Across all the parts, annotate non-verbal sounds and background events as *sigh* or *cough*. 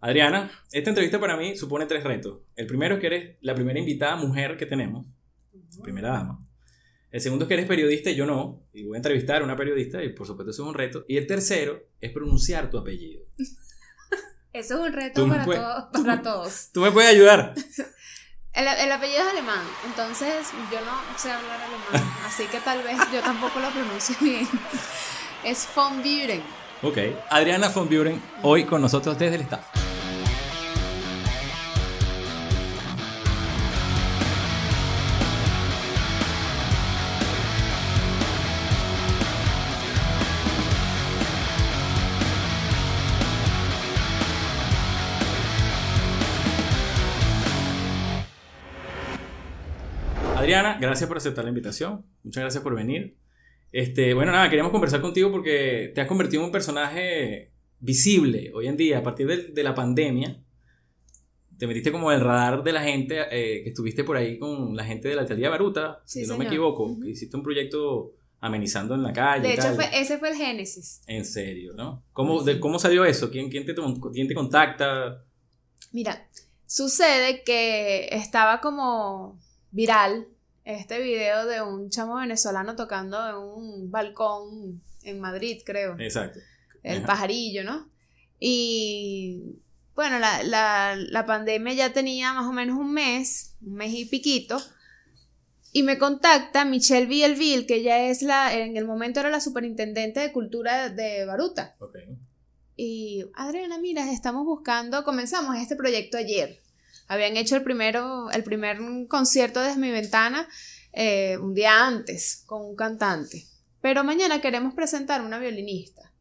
Adriana, esta entrevista para mí supone tres retos. El primero es que eres la primera invitada mujer que tenemos, primera dama. El segundo es que eres periodista y yo no, y voy a entrevistar a una periodista y por supuesto eso es un reto. Y el tercero es pronunciar tu apellido. *laughs* Eso es un reto para, puedes- todo- tú para me- todos. ¿Tú me puedes ayudar? *laughs* El, el apellido es alemán, entonces yo no sé hablar alemán, *laughs* así que tal vez yo tampoco lo pronuncio bien. Es von Buren. Ok. Adriana von Buren, hoy con nosotros desde el staff. Adriana, gracias por aceptar la invitación. Muchas gracias por venir. Este, bueno, nada, queríamos conversar contigo porque te has convertido en un personaje visible hoy en día a partir de, de la pandemia. Te metiste como en el radar de la gente, eh, que estuviste por ahí con la gente de la alcaldía de Baruta, Sí, si no me equivoco, que hiciste un proyecto amenizando en la calle. De y hecho, tal. fue- ese fue el génesis. En serio, ¿no? ¿Cómo, de- ¿Cómo salió eso? ¿Quién, quién, te, ¿Quién te contacta? Mira, sucede que estaba como viral este video de un chamo venezolano tocando en un balcón en Madrid, creo. Exacto. el Ajá. pajarillo, ¿no? Y bueno, la, la, la pandemia ya tenía más o menos un mes, un mes y piquito, y me contacta Michelle Vielville, que ella es la, en el momento era la superintendente de cultura de Baruta. Ok. Y Adriana, mira, estamos buscando, comenzamos este proyecto ayer. Habían hecho el primero, el primer concierto desde mi ventana eh, un día antes con un cantante. Pero mañana queremos presentar una violinista.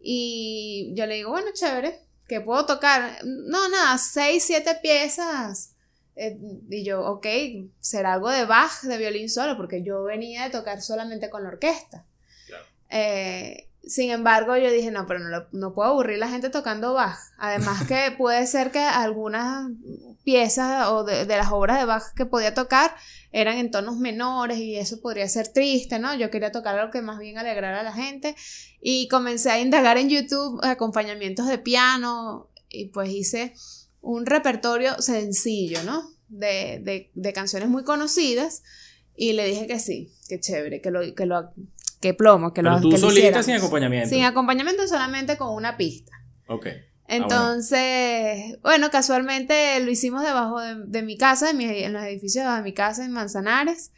Y yo le digo, bueno, chévere, ¿qué puedo tocar? No, nada, seis, siete piezas. Eh, y yo, ok, será algo de Bach, de violín solo, porque yo venía de tocar solamente con la orquesta. Claro. Eh, sin embargo, yo dije, no, pero no, lo- no puedo aburrir la gente tocando Bach. Además *laughs* que puede ser que algunas piezas o de, de las obras de Bach que podía tocar eran en tonos menores y eso podría ser triste, ¿no? Yo quería tocar algo que más bien alegrara a la gente y comencé a indagar en YouTube acompañamientos de piano y pues hice un repertorio sencillo, ¿no? De, de, de canciones muy conocidas y le dije que sí, que chévere, que lo, que lo, que plomo, que Pero lo tú que solita hiciéramos. sin acompañamiento. Sin acompañamiento solamente con una pista. ok. Entonces, bueno. casualmente lo hicimos debajo de, de mi casa, en, mi- en los edificios de mi casa en Manzanares.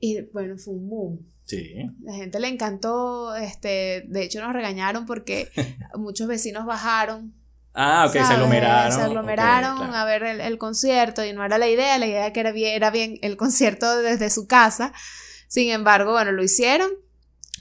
Y bueno, fue un boom. Sí. La gente le encantó, este, de hecho nos regañaron porque *laughs* muchos vecinos bajaron. Ah, ok, se aglomeraron. Se aglomeraron claro. a ver el, el concierto y no era la idea, la idea que era bien, era bien el concierto desde su casa. Sin embargo, bueno, lo hicieron,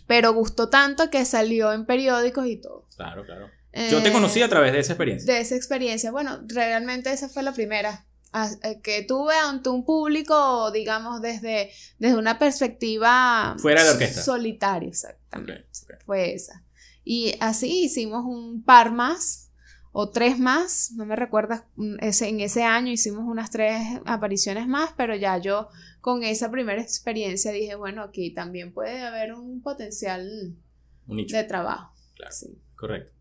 pero gustó tanto que salió en periódicos y todo. Claro, claro. Yo te Eh, conocí a través de esa experiencia. de esa experiencia. Bueno, realmente esa fue la primera ah, eh, que tuve ante un público, digamos, desde, desde una perspectiva Fuera de la orquesta. solitaria, exactamente. Fue esa. Y así hicimos un par más o tres más, no me recuerdas, mm, ese, en ese año hicimos unas tres apariciones más, pero ya yo con esa primera experiencia dije, bueno, aquí también puede haber un potencial Un nicho. de trabajo. Claro. Sí. Correcto.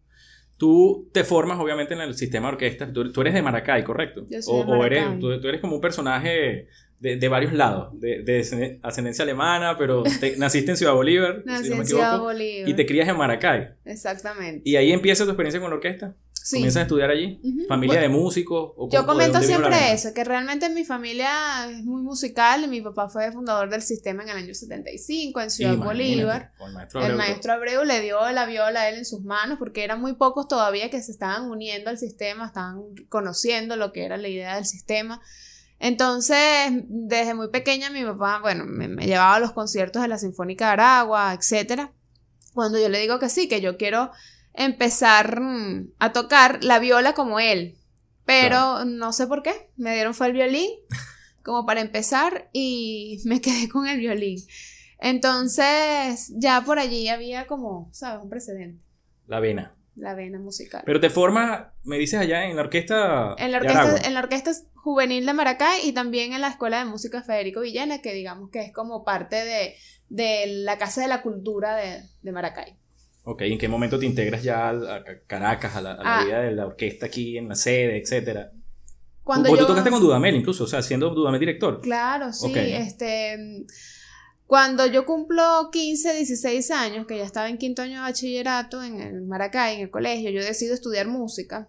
Tú te formas, obviamente, en el sistema de orquestas. Tú, tú eres de Maracay, ¿correcto? Yo soy o, de o eres, Maracay. tú, tú eres como un personaje de, de varios lados, de, de ascendencia alemana, pero te- *laughs* naciste en Ciudad Bolívar, Nací si no me en Ciudad equivoco, Bolívar. y te crías en Maracay. Exactamente. Y ahí empieza tu experiencia con la orquesta. Sí. Comienzas a estudiar allí. Familia de músicos. O, Yo comento siempre eso, que realmente mi familia es muy musical. Mi papá fue fundador del sistema en el año 75 en Ciudad Bolívar. el maestro El Abreu, maestro Abreu le dio la viola a él en sus manos porque eran muy pocos todavía que se estaban uniendo al sistema, estaban conociendo lo que era la idea del sistema. Entonces, desde muy pequeña mi papá, bueno, me, me llevaba a los conciertos de la Sinfónica de Aragua, etcétera. Cuando yo le digo que sí, que yo quiero empezar mm, a tocar la viola como él, pero no sé por qué, me dieron fue el violín *laughs* como para empezar y me quedé con el violín. Entonces, ya por allí había como, ¿sabes? Un precedente, La vena. la vena musical. Pero te formas, me dices allá, en la orquesta. en, la orquesta, en la orquesta juvenil de Maracay y también en la Escuela de Música Federico Villena, que digamos que es como parte de, de la Casa de la Cultura de, de Maracay. Ok, ¿en qué momento te integras ya a, Caracas, a la, Ah. vida de la orquesta aquí en la sede, etcétera? Cuando yo... tú tocaste con Dudamel incluso, o sea, siendo Dudamel director. Claro, sí, Ok. este... Cuando yo cumplo 15, 16 años, que ya estaba en quinto año de bachillerato en el Maracay, en el colegio, yo decido estudiar música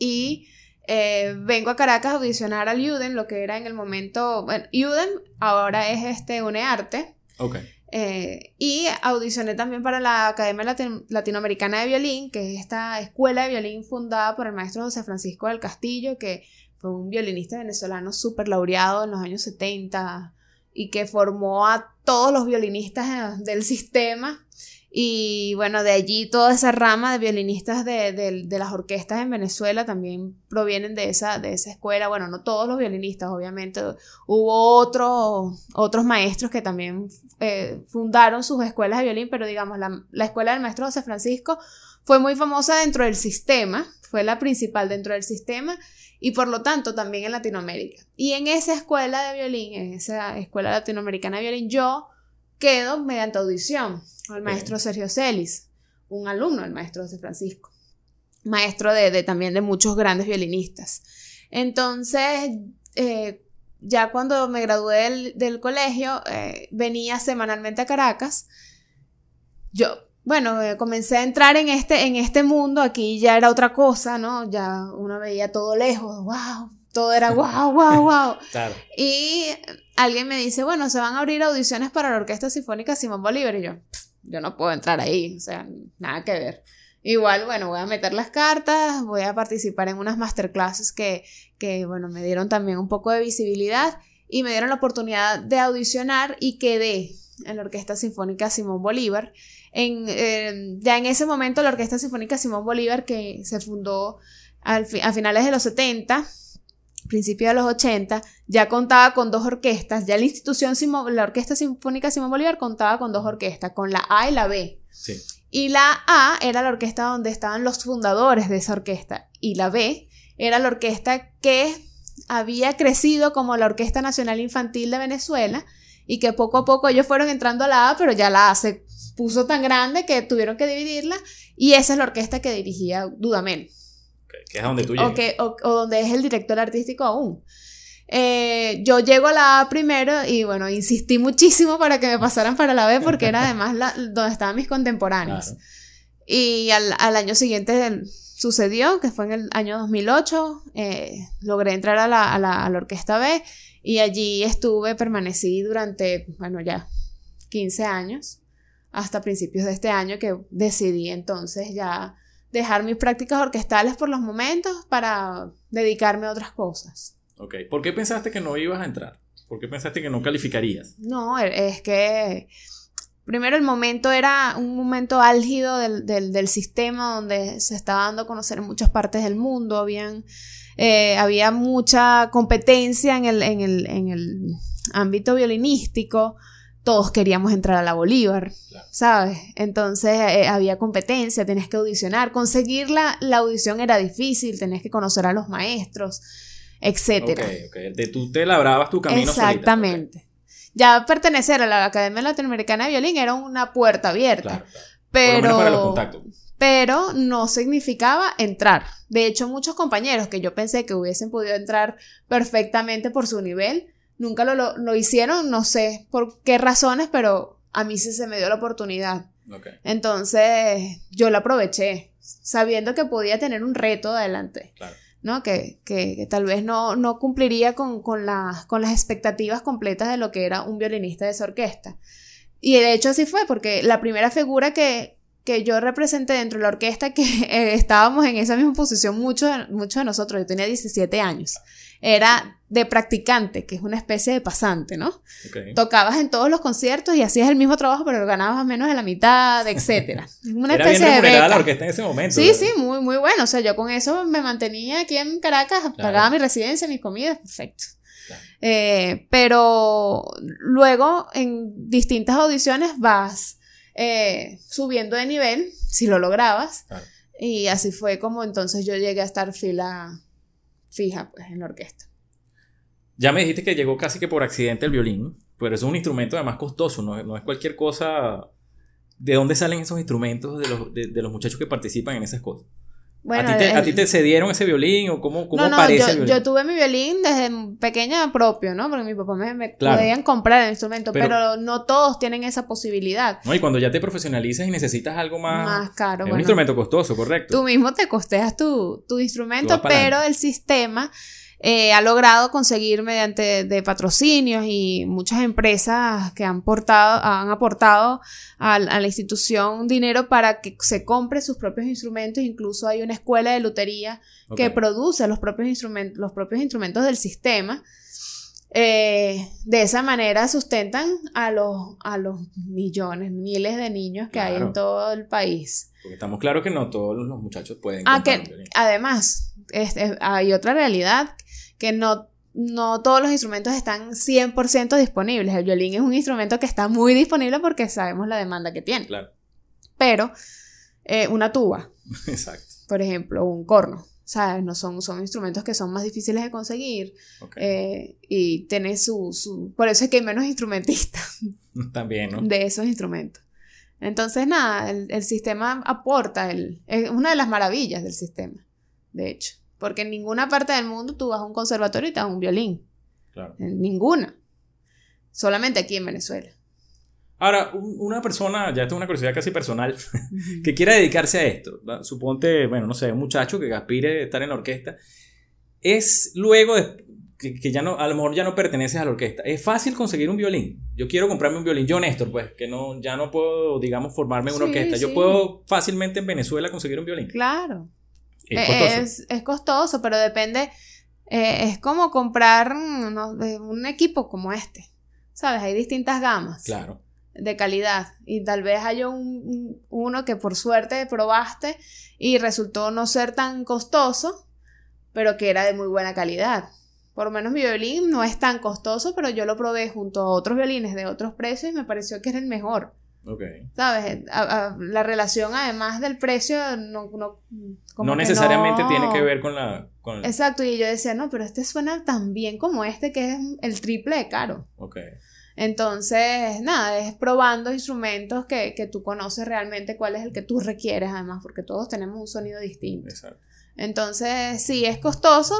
y eh, vengo a Caracas a audicionar al UDEM, lo que era en el momento, bueno, UDEM ahora es este UNEARTE, Ok. Eh, y audicioné también para la Academia Latin- Latinoamericana de Violín, que es esta escuela de violín fundada por el maestro José Francisco del Castillo, que fue un violinista venezolano súper laureado en los años 70 y que formó a todos los violinistas eh, del *laughs* sistema. Y bueno, de allí toda esa rama de violinistas de, de- las orquestas en Venezuela también provienen de esa, de esa escuela. Bueno, no todos los violinistas, obviamente. Hubo otros otros maestros que también eh, fundaron sus escuelas de violín, pero digamos, la, la escuela del maestro José Francisco fue muy famosa dentro del sistema, fue la principal dentro del sistema y por lo tanto también en Latinoamérica. Y en esa escuela de violín, en esa escuela latinoamericana de violín, yo quedo mediante audición al maestro Sergio Celis, un alumno del maestro José Francisco, maestro de, de también de muchos grandes violinistas. Entonces, eh, ya cuando me gradué del, del colegio, eh, venía semanalmente a Caracas. Yo, bueno, eh, comencé a entrar en este, en este mundo, aquí ya era otra cosa, ¿no? Ya uno veía todo lejos, wow, todo era wow, wow, wow. Claro. Y alguien me dice, bueno, se van a abrir audiciones para la Orquesta Sinfónica Simón Bolívar. Y yo, "Pff, yo no puedo entrar ahí, o sea, nada que ver. Igual, bueno, voy a meter las cartas, voy a participar en unas masterclasses que, que, bueno, me dieron también un poco de visibilidad y me dieron la oportunidad de audicionar y quedé en la Orquesta Sinfónica Simón Bolívar. En, eh, ya en ese momento la Orquesta Sinfónica Simón Bolívar, que se fundó al fi- a finales de los 70, principios de los 80, ya contaba con dos orquestas, ya la institución, la Orquesta Sinfónica Simón Bolívar contaba con dos orquestas, con la A y la B. Sí. Y la A era la orquesta donde estaban los fundadores de esa orquesta. Y la B era la orquesta que había crecido como la Orquesta Nacional Infantil de Venezuela y que poco a poco ellos fueron entrando a la A, pero ya la A se puso tan grande que tuvieron que dividirla y esa es la orquesta que dirigía Dudamel Que es a donde tú llegas. o, que- o- o donde es el director artístico aún. Eh, yo llego a la A primero y bueno, insistí muchísimo para que me pasaran para la B porque era además la- donde estaban mis contemporáneos. Claro. Y al, al año siguiente sucedió, que fue en el año 2008, eh, logré entrar a la, a, la, a la Orquesta B y allí estuve, permanecí durante, bueno, ya 15 años, hasta principios de este año que decidí entonces ya dejar mis prácticas orquestales por los momentos para dedicarme a otras cosas. Ok. ¿Por qué pensaste que no ibas a entrar? ¿Por qué pensaste que no calificarías? No, e- es que primero el momento era un momento álgido del, del- del sistema donde se estaba dando a conocer en muchas partes del mundo, habían, eh, había mucha competencia en el, en, el, en el ámbito violinístico, todos queríamos entrar a la Bolívar, Claro. ¿sabes? Entonces eh, había competencia, tenías que audicionar, conseguir la, la audición era difícil, tenías que conocer a los maestros, etcétera. Ok, ok. De, tú te labrabas tu camino solita. Exactamente. Ya pertenecer a la Academia Latinoamericana de Violín era una puerta abierta, Claro, claro. Por lo menos para los pero, contactos. pero no significaba entrar. De hecho, muchos compañeros que yo pensé que hubiesen podido entrar perfectamente por su nivel, nunca lo, lo, lo hicieron, no sé por qué razones, pero a mí sí se me dio la oportunidad. Entonces, yo la aproveché, sabiendo que podía tener un reto adelante. Claro. ¿no? Que, que, que tal vez no, no cumpliría con, con, la- con las expectativas completas de lo que era un violinista de esa orquesta. Y de hecho así fue, porque la primera figura que, que yo representé dentro de la orquesta, que eh, *laughs* estábamos en esa misma posición muchos de, muchos de nosotros, yo tenía 17 años, era de practicante, que es una especie de pasante, ¿no? Ok. Tocabas en todos los conciertos y hacías el mismo trabajo, pero ganabas menos de la mitad, *laughs* etcétera. Una Era bien especie de la beca. orquesta en ese momento. Sí, ¿verdad? sí, muy, muy bueno. O sea, yo con eso me mantenía aquí en Caracas, pagaba mi residencia, mis comidas, perfecto. Claro. Eh, pero luego en distintas audiciones vas eh, subiendo de nivel, si lo lograbas. Claro. Y así fue como entonces yo llegué a estar fila fija pues, en la orquesta. Ya me dijiste que llegó casi que por accidente el violín, pero es un instrumento además costoso, no, no es cualquier cosa ¿de dónde salen esos instrumentos de los, de, de los muchachos que participan en esas cosas? Bueno, ¿A, ti te, el- a ti te cedieron ese violín o cómo, cómo no, yo, el violín? yo tuve mi violín desde pequeña propio, ¿no? Porque mi papá me, me Claro. podían comprar el instrumento, Pero- pero, no todos tienen esa posibilidad. No, y cuando ya te profesionalizas y necesitas algo más... Más caro. es un instrumento costoso, correcto. Tú mismo te costeas tu, tu instrumento, pero el sistema eh, ha logrado conseguir mediante de patrocinios y muchas empresas que han, portado, han aportado a, a la institución dinero para que se compre sus propios instrumentos. Incluso hay una escuela de lutería que produce los propios instrumentos, los propios instrumentos del sistema. Eh, de esa manera sustentan a los, a los millones, miles de niños que hay en todo el país. Porque estamos claros que no todos los muchachos pueden Ah, que además hay otra realidad que no, no todos los instrumentos están 100% disponibles. El violín es un instrumento que está muy disponible porque sabemos la demanda que tiene. Claro, Pero eh, una tuba, *laughs* exacto. por ejemplo, un corno, ¿sabes? No son, son instrumentos que son más difíciles de conseguir eh, y tiene su, su... Por eso es que hay menos instrumentistas *laughs* También, ¿no? de esos instrumentos. Entonces, nada, el, el sistema aporta, el, es una de las maravillas del sistema, de hecho. Porque en ninguna parte del mundo tú vas a un conservatorio y te das un violín. Claro. En ninguna. Solamente aquí en Venezuela. Ahora, un- una persona, ya esto es una curiosidad casi personal, *laughs* que quiera dedicarse a esto, ¿va? suponte, bueno, no sé, un muchacho que aspire a estar en la orquesta, es luego de, que, que ya no, a lo mejor ya no perteneces a la orquesta, es fácil conseguir un violín. Yo quiero comprarme un violín, yo Néstor, pues, que no, ya no puedo, digamos, formarme en una Sí, orquesta. Yo sí. puedo fácilmente en Venezuela conseguir un violín. Claro. Es Eh, costoso. Es, es costoso, pero depende. eh, es como comprar mm, un equipo como este. ¿Sabes? Hay distintas gamas. Claro. de calidad y tal vez haya un- uno que por suerte probaste y resultó no ser tan costoso, pero que era de muy buena calidad. Por lo menos mi violín no es tan costoso, pero yo lo probé junto a otros violines de otros precios y me pareció que era el mejor. Ok. ¿Sabes? A- a- la relación además del precio no, no, como No necesariamente no- tiene que ver con la... Con Exacto, y yo decía, no, pero este suena tan bien como este que es el triple de caro. Ok. Entonces, nada, es probando instrumentos que, que tú conoces realmente cuál es el que tú requieres, además, porque todos tenemos un sonido distinto. Exacto. Entonces, sí, es costoso,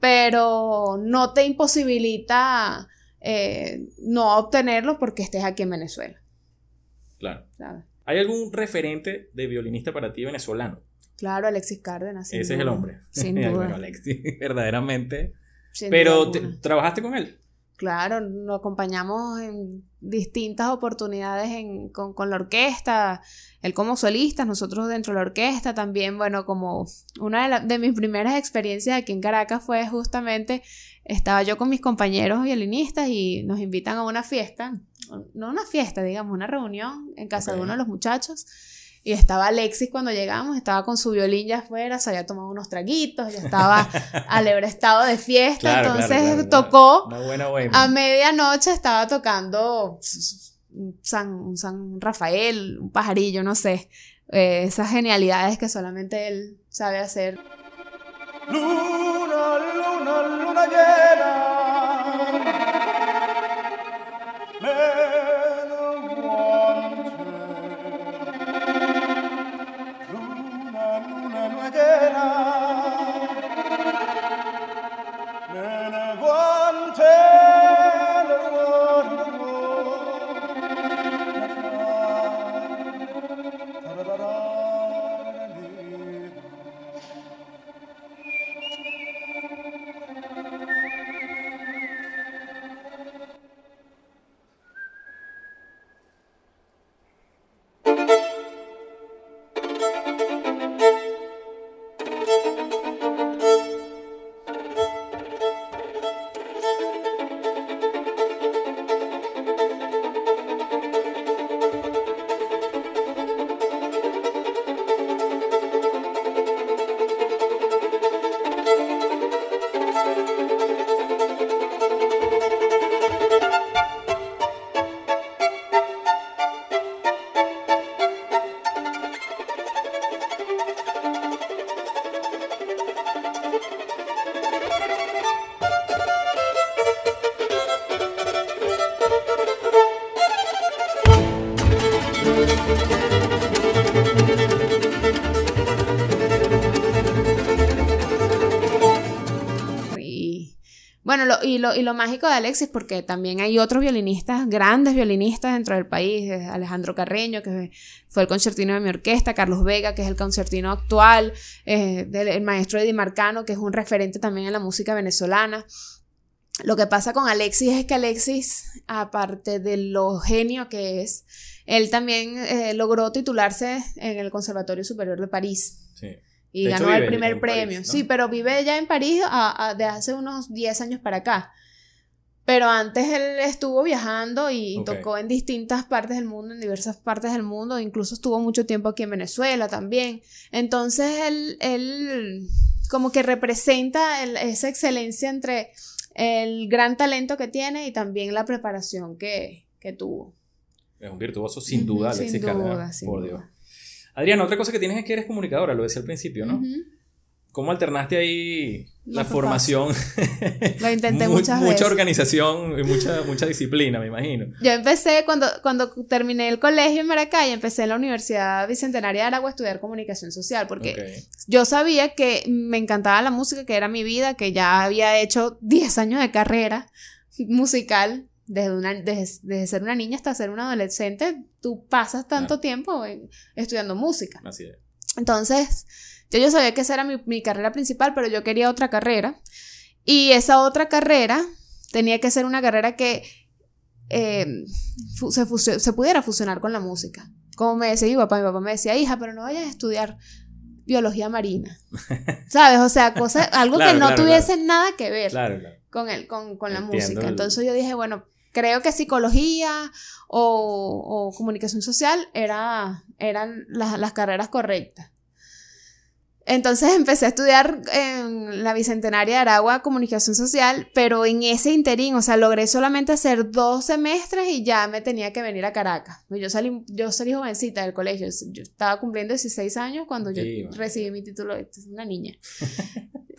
pero no te imposibilita eh, no obtenerlo porque estés aquí en Venezuela. Claro. ¿sabes? ¿Hay algún referente de violinista para ti venezolano? Claro, Alexis Cárdenas. Ese es el hombre. Sin *laughs* Bueno, duda. Alexis, *laughs* verdaderamente. sin Pero te- trabajaste con él. Claro, lo acompañamos en distintas oportunidades en- con, con la orquesta, él como solista, nosotros dentro de la orquesta también, bueno, como una de, la- de mis primeras experiencias aquí en Caracas fue justamente, estaba yo con mis compañeros violinistas y nos invitan a una fiesta, no una fiesta, digamos, una reunión en casa de uno de los muchachos. Y estaba Alexis cuando llegamos, estaba con su violín ya afuera, se había tomado unos traguitos, ya estaba *laughs* alegre estado de fiesta, Claro, entonces claro, tocó Una buena bohemia. a medianoche estaba tocando un San, un San Rafael, un pajarillo, no sé. Eh, esas genialidades que solamente él sabe hacer. Luna, luna, luna llena. Luna, luna, luna, luna, y, lo, y lo mágico de Alexis, porque también hay otros violinistas, grandes violinistas dentro del país, Alejandro Carreño, que fue el concertino de mi orquesta, Carlos Vega, que es el concertino actual, del- el maestro Eddie Marcano, que es un referente también en la música venezolana. Lo que pasa con Alexis es que Alexis, aparte de lo genio que es, él también eh, logró titularse en el Conservatorio Superior de París. Y De hecho, ganó el vive primer en París, premio. ¿no? Sí, pero vive ya en París a- a- de hace unos 10 años para acá. Pero antes él estuvo viajando y Ok. tocó en distintas partes del mundo, en diversas partes del mundo, incluso estuvo mucho tiempo aquí en Venezuela también. Entonces él, él como que representa el- esa excelencia entre el gran talento que tiene y también la preparación que, que tuvo. Es un virtuoso, sin duda, sin Alexis duda, sin por duda. Dios. Adriana, otra cosa que tienes es que eres comunicadora, lo decía al principio, ¿no? ¿Cómo alternaste ahí No la formación? *laughs* Lo intenté Mu- muchas Mucha veces. organización y mucha, mucha disciplina, me imagino. Yo empecé cuando, cuando terminé el colegio en Maracay, empecé en la Universidad Bicentenaria de Aragua a estudiar comunicación social, porque yo sabía que me encantaba la música, que era mi vida, que ya había hecho 10 años de carrera musical, desde, una, desde, desde ser una niña hasta ser una adolescente, tú pasas tanto Claro. tiempo en- estudiando música. Así es. Entonces, yo, yo sabía que esa era mi, mi carrera principal, pero yo quería otra carrera. Y esa otra carrera tenía que ser una carrera que eh, se, se pudiera fusionar con la música. Como me decía mi papá, mi papá me decía, hija, pero no vayas a estudiar biología marina. *laughs* ¿Sabes? O sea, cosas, algo Claro, que no claro, tuviese nada que ver Claro, claro. con, el, con, con la Entiendo música. el- Entonces yo dije, bueno, creo que psicología o, o comunicación social era, eran las, las carreras correctas. Entonces empecé a estudiar en la Bicentenaria de Aragua Comunicación Social, pero en ese interín, o sea, logré solamente hacer dos semestres y ya me tenía que venir a Caracas. Yo salí, yo salí jovencita del colegio, yo estaba cumpliendo 16 años cuando yo Sí, man. recibí mi título de una niña.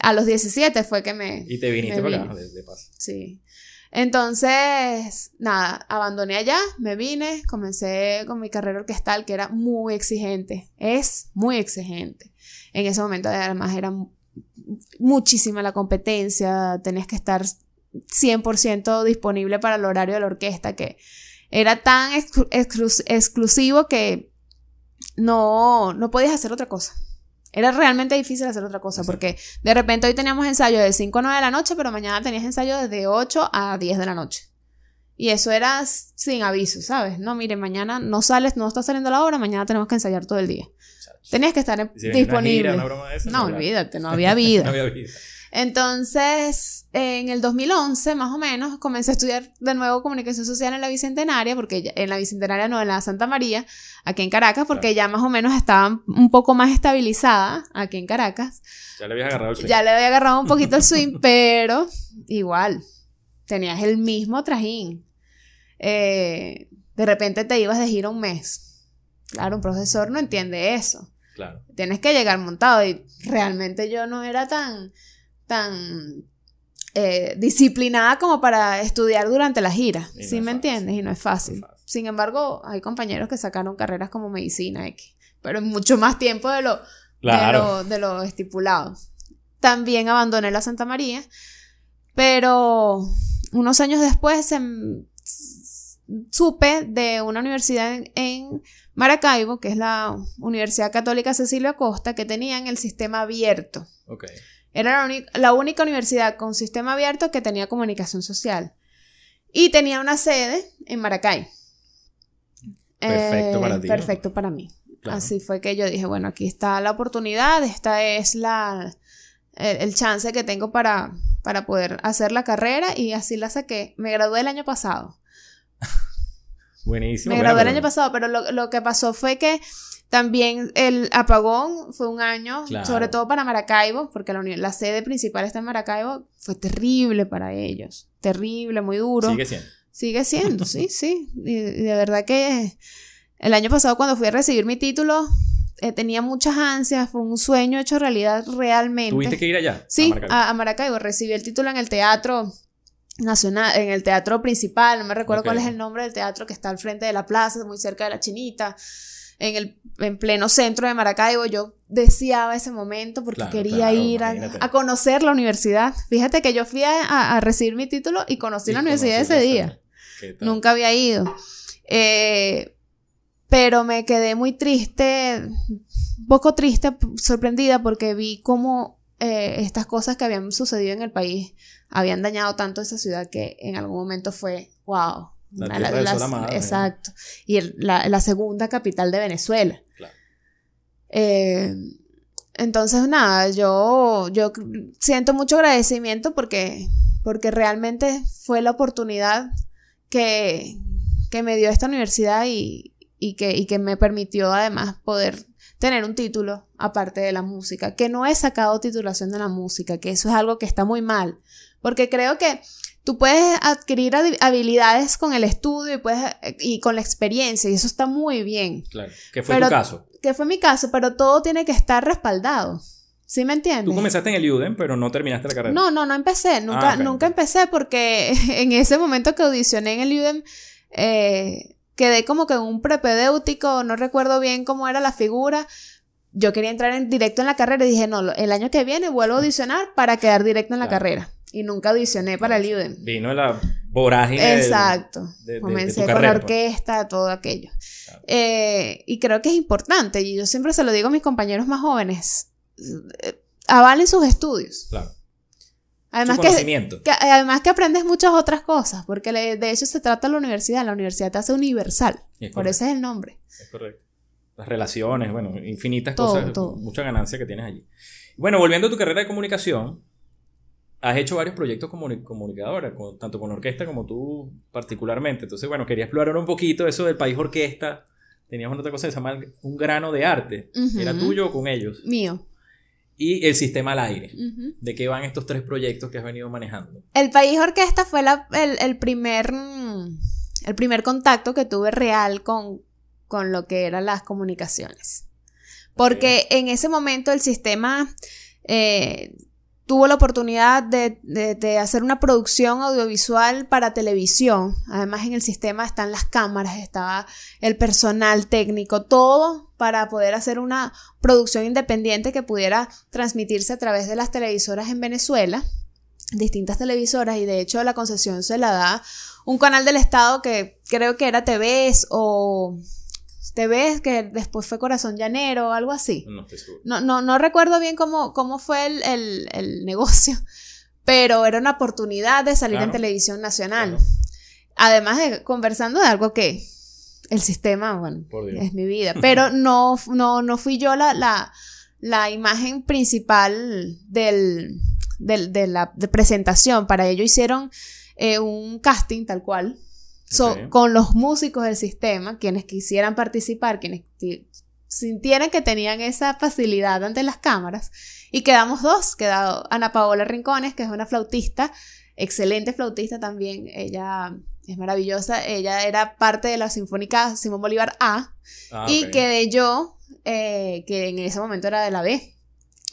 A los 17 fue que me... Y te viniste para acá, de, de paso. Sí. Entonces, nada, abandoné allá, me vine, comencé con mi carrera orquestal que era muy exigente, es muy exigente. En ese momento además era mu- muchísima la competencia, tenías que estar 100% disponible para el horario de la orquesta que era tan exclu- exclus- exclusivo que no, no podías hacer otra cosa. Era realmente difícil hacer otra cosa porque de repente hoy teníamos ensayo de 5 a 9 de la noche, pero mañana tenías ensayo desde 8 a 10 de la noche. Y eso era sin aviso, ¿sabes? No, mire, mañana no sales, no está saliendo la hora, mañana tenemos que ensayar todo el día. Chacho. Tenías que estar si una disponible. gira, una broma de esas, no, la- olvídate, no había vida. *laughs* No había vida. Entonces, en el 2011, más o menos, comencé a estudiar de nuevo comunicación social en la Bicentenaria, porque ya- en la Bicentenaria no, en la Santa María, aquí en Caracas, porque ya más o menos estaba un poco más estabilizada aquí en Caracas. Ya le habías agarrado el sueño. Ya le había agarrado un poquito el swing, *laughs* pero igual, tenías el mismo trajín. Eh, de repente te ibas de gira un mes. Claro, un profesor no entiende eso Claro. tienes que llegar montado y realmente yo no era tan tan eh, disciplinada como para estudiar durante la gira, Y ¿sí me fácil. entiendes? Y no es fácil. No es fácil. Sin embargo, hay compañeros que sacaron carreras como medicina, pero en mucho más tiempo de lo, Claro. de lo, de lo estipulado. También abandoné la Santa María, pero unos años después se m- s- supe de una universidad en, en Maracaibo, que es la Universidad Católica Cecilio Acosta, que tenían el sistema abierto. Ok. Era la, única universidad con sistema abierto que tenía comunicación social. Y tenía una sede en Maracay. Perfecto Eh, para ti, ¿no? Perfecto para mí. Claro. Así fue que yo dije, bueno, aquí está la oportunidad, esta es la el, el chance que tengo para, para poder hacer la carrera y así la saqué. Me gradué el año pasado. *laughs* Buenísimo. Me gradué el año pasado, pero lo, lo que pasó fue que también el apagón fue un año, Claro. sobre todo para Maracaibo, porque la, sede principal está en Maracaibo, fue terrible para ellos. Terrible, muy duro. Sigue siendo. Sigue siendo, sí, *laughs* sí. Y, y de verdad que el año pasado cuando fui a recibir mi título, eh, tenía muchas ansias, fue un sueño hecho realidad realmente. ¿Tuviste que ir allá? Sí, a Maracaibo? a, a Maracaibo. Recibí el título en el teatro nacional, en el teatro principal. No me recuerdo cuál es el nombre del teatro que está al frente de la plaza, muy cerca de la Chinita. En el en pleno centro de Maracaibo. Yo deseaba ese momento porque Claro, quería claro, ir a, conocer la universidad. Fíjate que yo fui a, recibir mi título y conocí la universidad ese día. Nunca había ido. Eh, pero me quedé muy triste, un poco triste, sorprendida porque vi cómo eh, estas cosas que habían sucedido en el país habían dañado tanto esa ciudad que en algún momento fue, wow. La una de tierra del las- sol amado, ¿eh? exacto. Y el- la, la segunda capital de Venezuela. Claro. Eh, entonces, nada, yo, yo siento mucho agradecimiento porque, porque realmente fue la oportunidad que, que me dio esta universidad y, y que, y que me permitió además poder tener un título aparte de la música, que no he sacado titulación de la música, que eso es algo que está muy mal, porque creo que tú puedes adquirir habilidades con el estudio y, puedes, y con la experiencia, y eso está muy bien, Claro. ¿Qué fue Pero- tu caso? que fue mi caso, pero todo tiene que estar respaldado, ¿sí me entiendes? Tú comenzaste en el UDEM, pero no terminaste la carrera. No, no, no empecé. Nunca, Ah, nunca ok. empecé porque *laughs* en ese momento que audicioné en el UDEM, eh, quedé como que en un prepedéutico, no recuerdo bien cómo era la figura. Yo quería entrar en directo en la carrera y dije, no, el año que viene vuelvo a audicionar para quedar directo en la Claro. carrera. Y nunca audicioné para el UDEM. Vino la vorágine. Exacto. de- de- de Comencé con la pues. orquesta, todo aquello. Claro. Eh, y creo que es importante, y yo siempre se lo digo a mis compañeros más jóvenes, eh, avalen sus estudios. Claro. Además que, además que aprendes muchas otras cosas, porque le- de eso se trata la universidad. La universidad te hace universal. Es Por eso es el nombre. Es correcto. Las relaciones, bueno, infinitas Todo, cosas, todo. mucha ganancia que tienes allí. Bueno, volviendo a tu carrera de comunicación, has hecho varios proyectos comuni- comunicadora, con- tanto con orquesta como tú particularmente. Entonces, bueno, quería explorar un poquito eso del país orquesta. Tenías una otra cosa que se llama un grano de arte. Ujú. ¿Era tuyo o con ellos? Mío. Y el sistema al aire. ¿De qué van estos tres proyectos que has venido manejando? El País Orquesta fue la- el, el primer, el primer contacto que tuve real con, con lo que eran las comunicaciones. Porque en ese momento el sistema eh, tuvo la oportunidad de, hacer una producción audiovisual para televisión. Además en el sistema están las cámaras, estaba el personal técnico, todo para poder hacer una producción independiente que pudiera transmitirse a través de las televisoras en Venezuela distintas televisoras y de hecho la concesión se la da un canal del estado que creo que era TVS o TVS que después fue Corazón Llanero o algo así. No estoy seguro. No, no, no recuerdo bien cómo, cómo fue el, el- el *laughs* negocio, pero era una oportunidad de salir Claro. en televisión nacional. Claro. Además de conversando de algo que el sistema, bueno, es mi vida. *laughs* Pero no, no, no fui yo la, la, la imagen principal del, del- de la de presentación. Para ello hicieron eh, un casting tal cual. So- con los músicos del sistema, quienes quisieran participar, quienes ti- sintieran que tenían esa facilidad ante las cámaras. Y quedamos dos, quedó Ana Paola Rincones, que es una flautista, excelente flautista también, ella es maravillosa, ella era parte de la Sinfónica Simón Bolívar A, Ah, y quedé yo, eh, que en ese momento era de la B.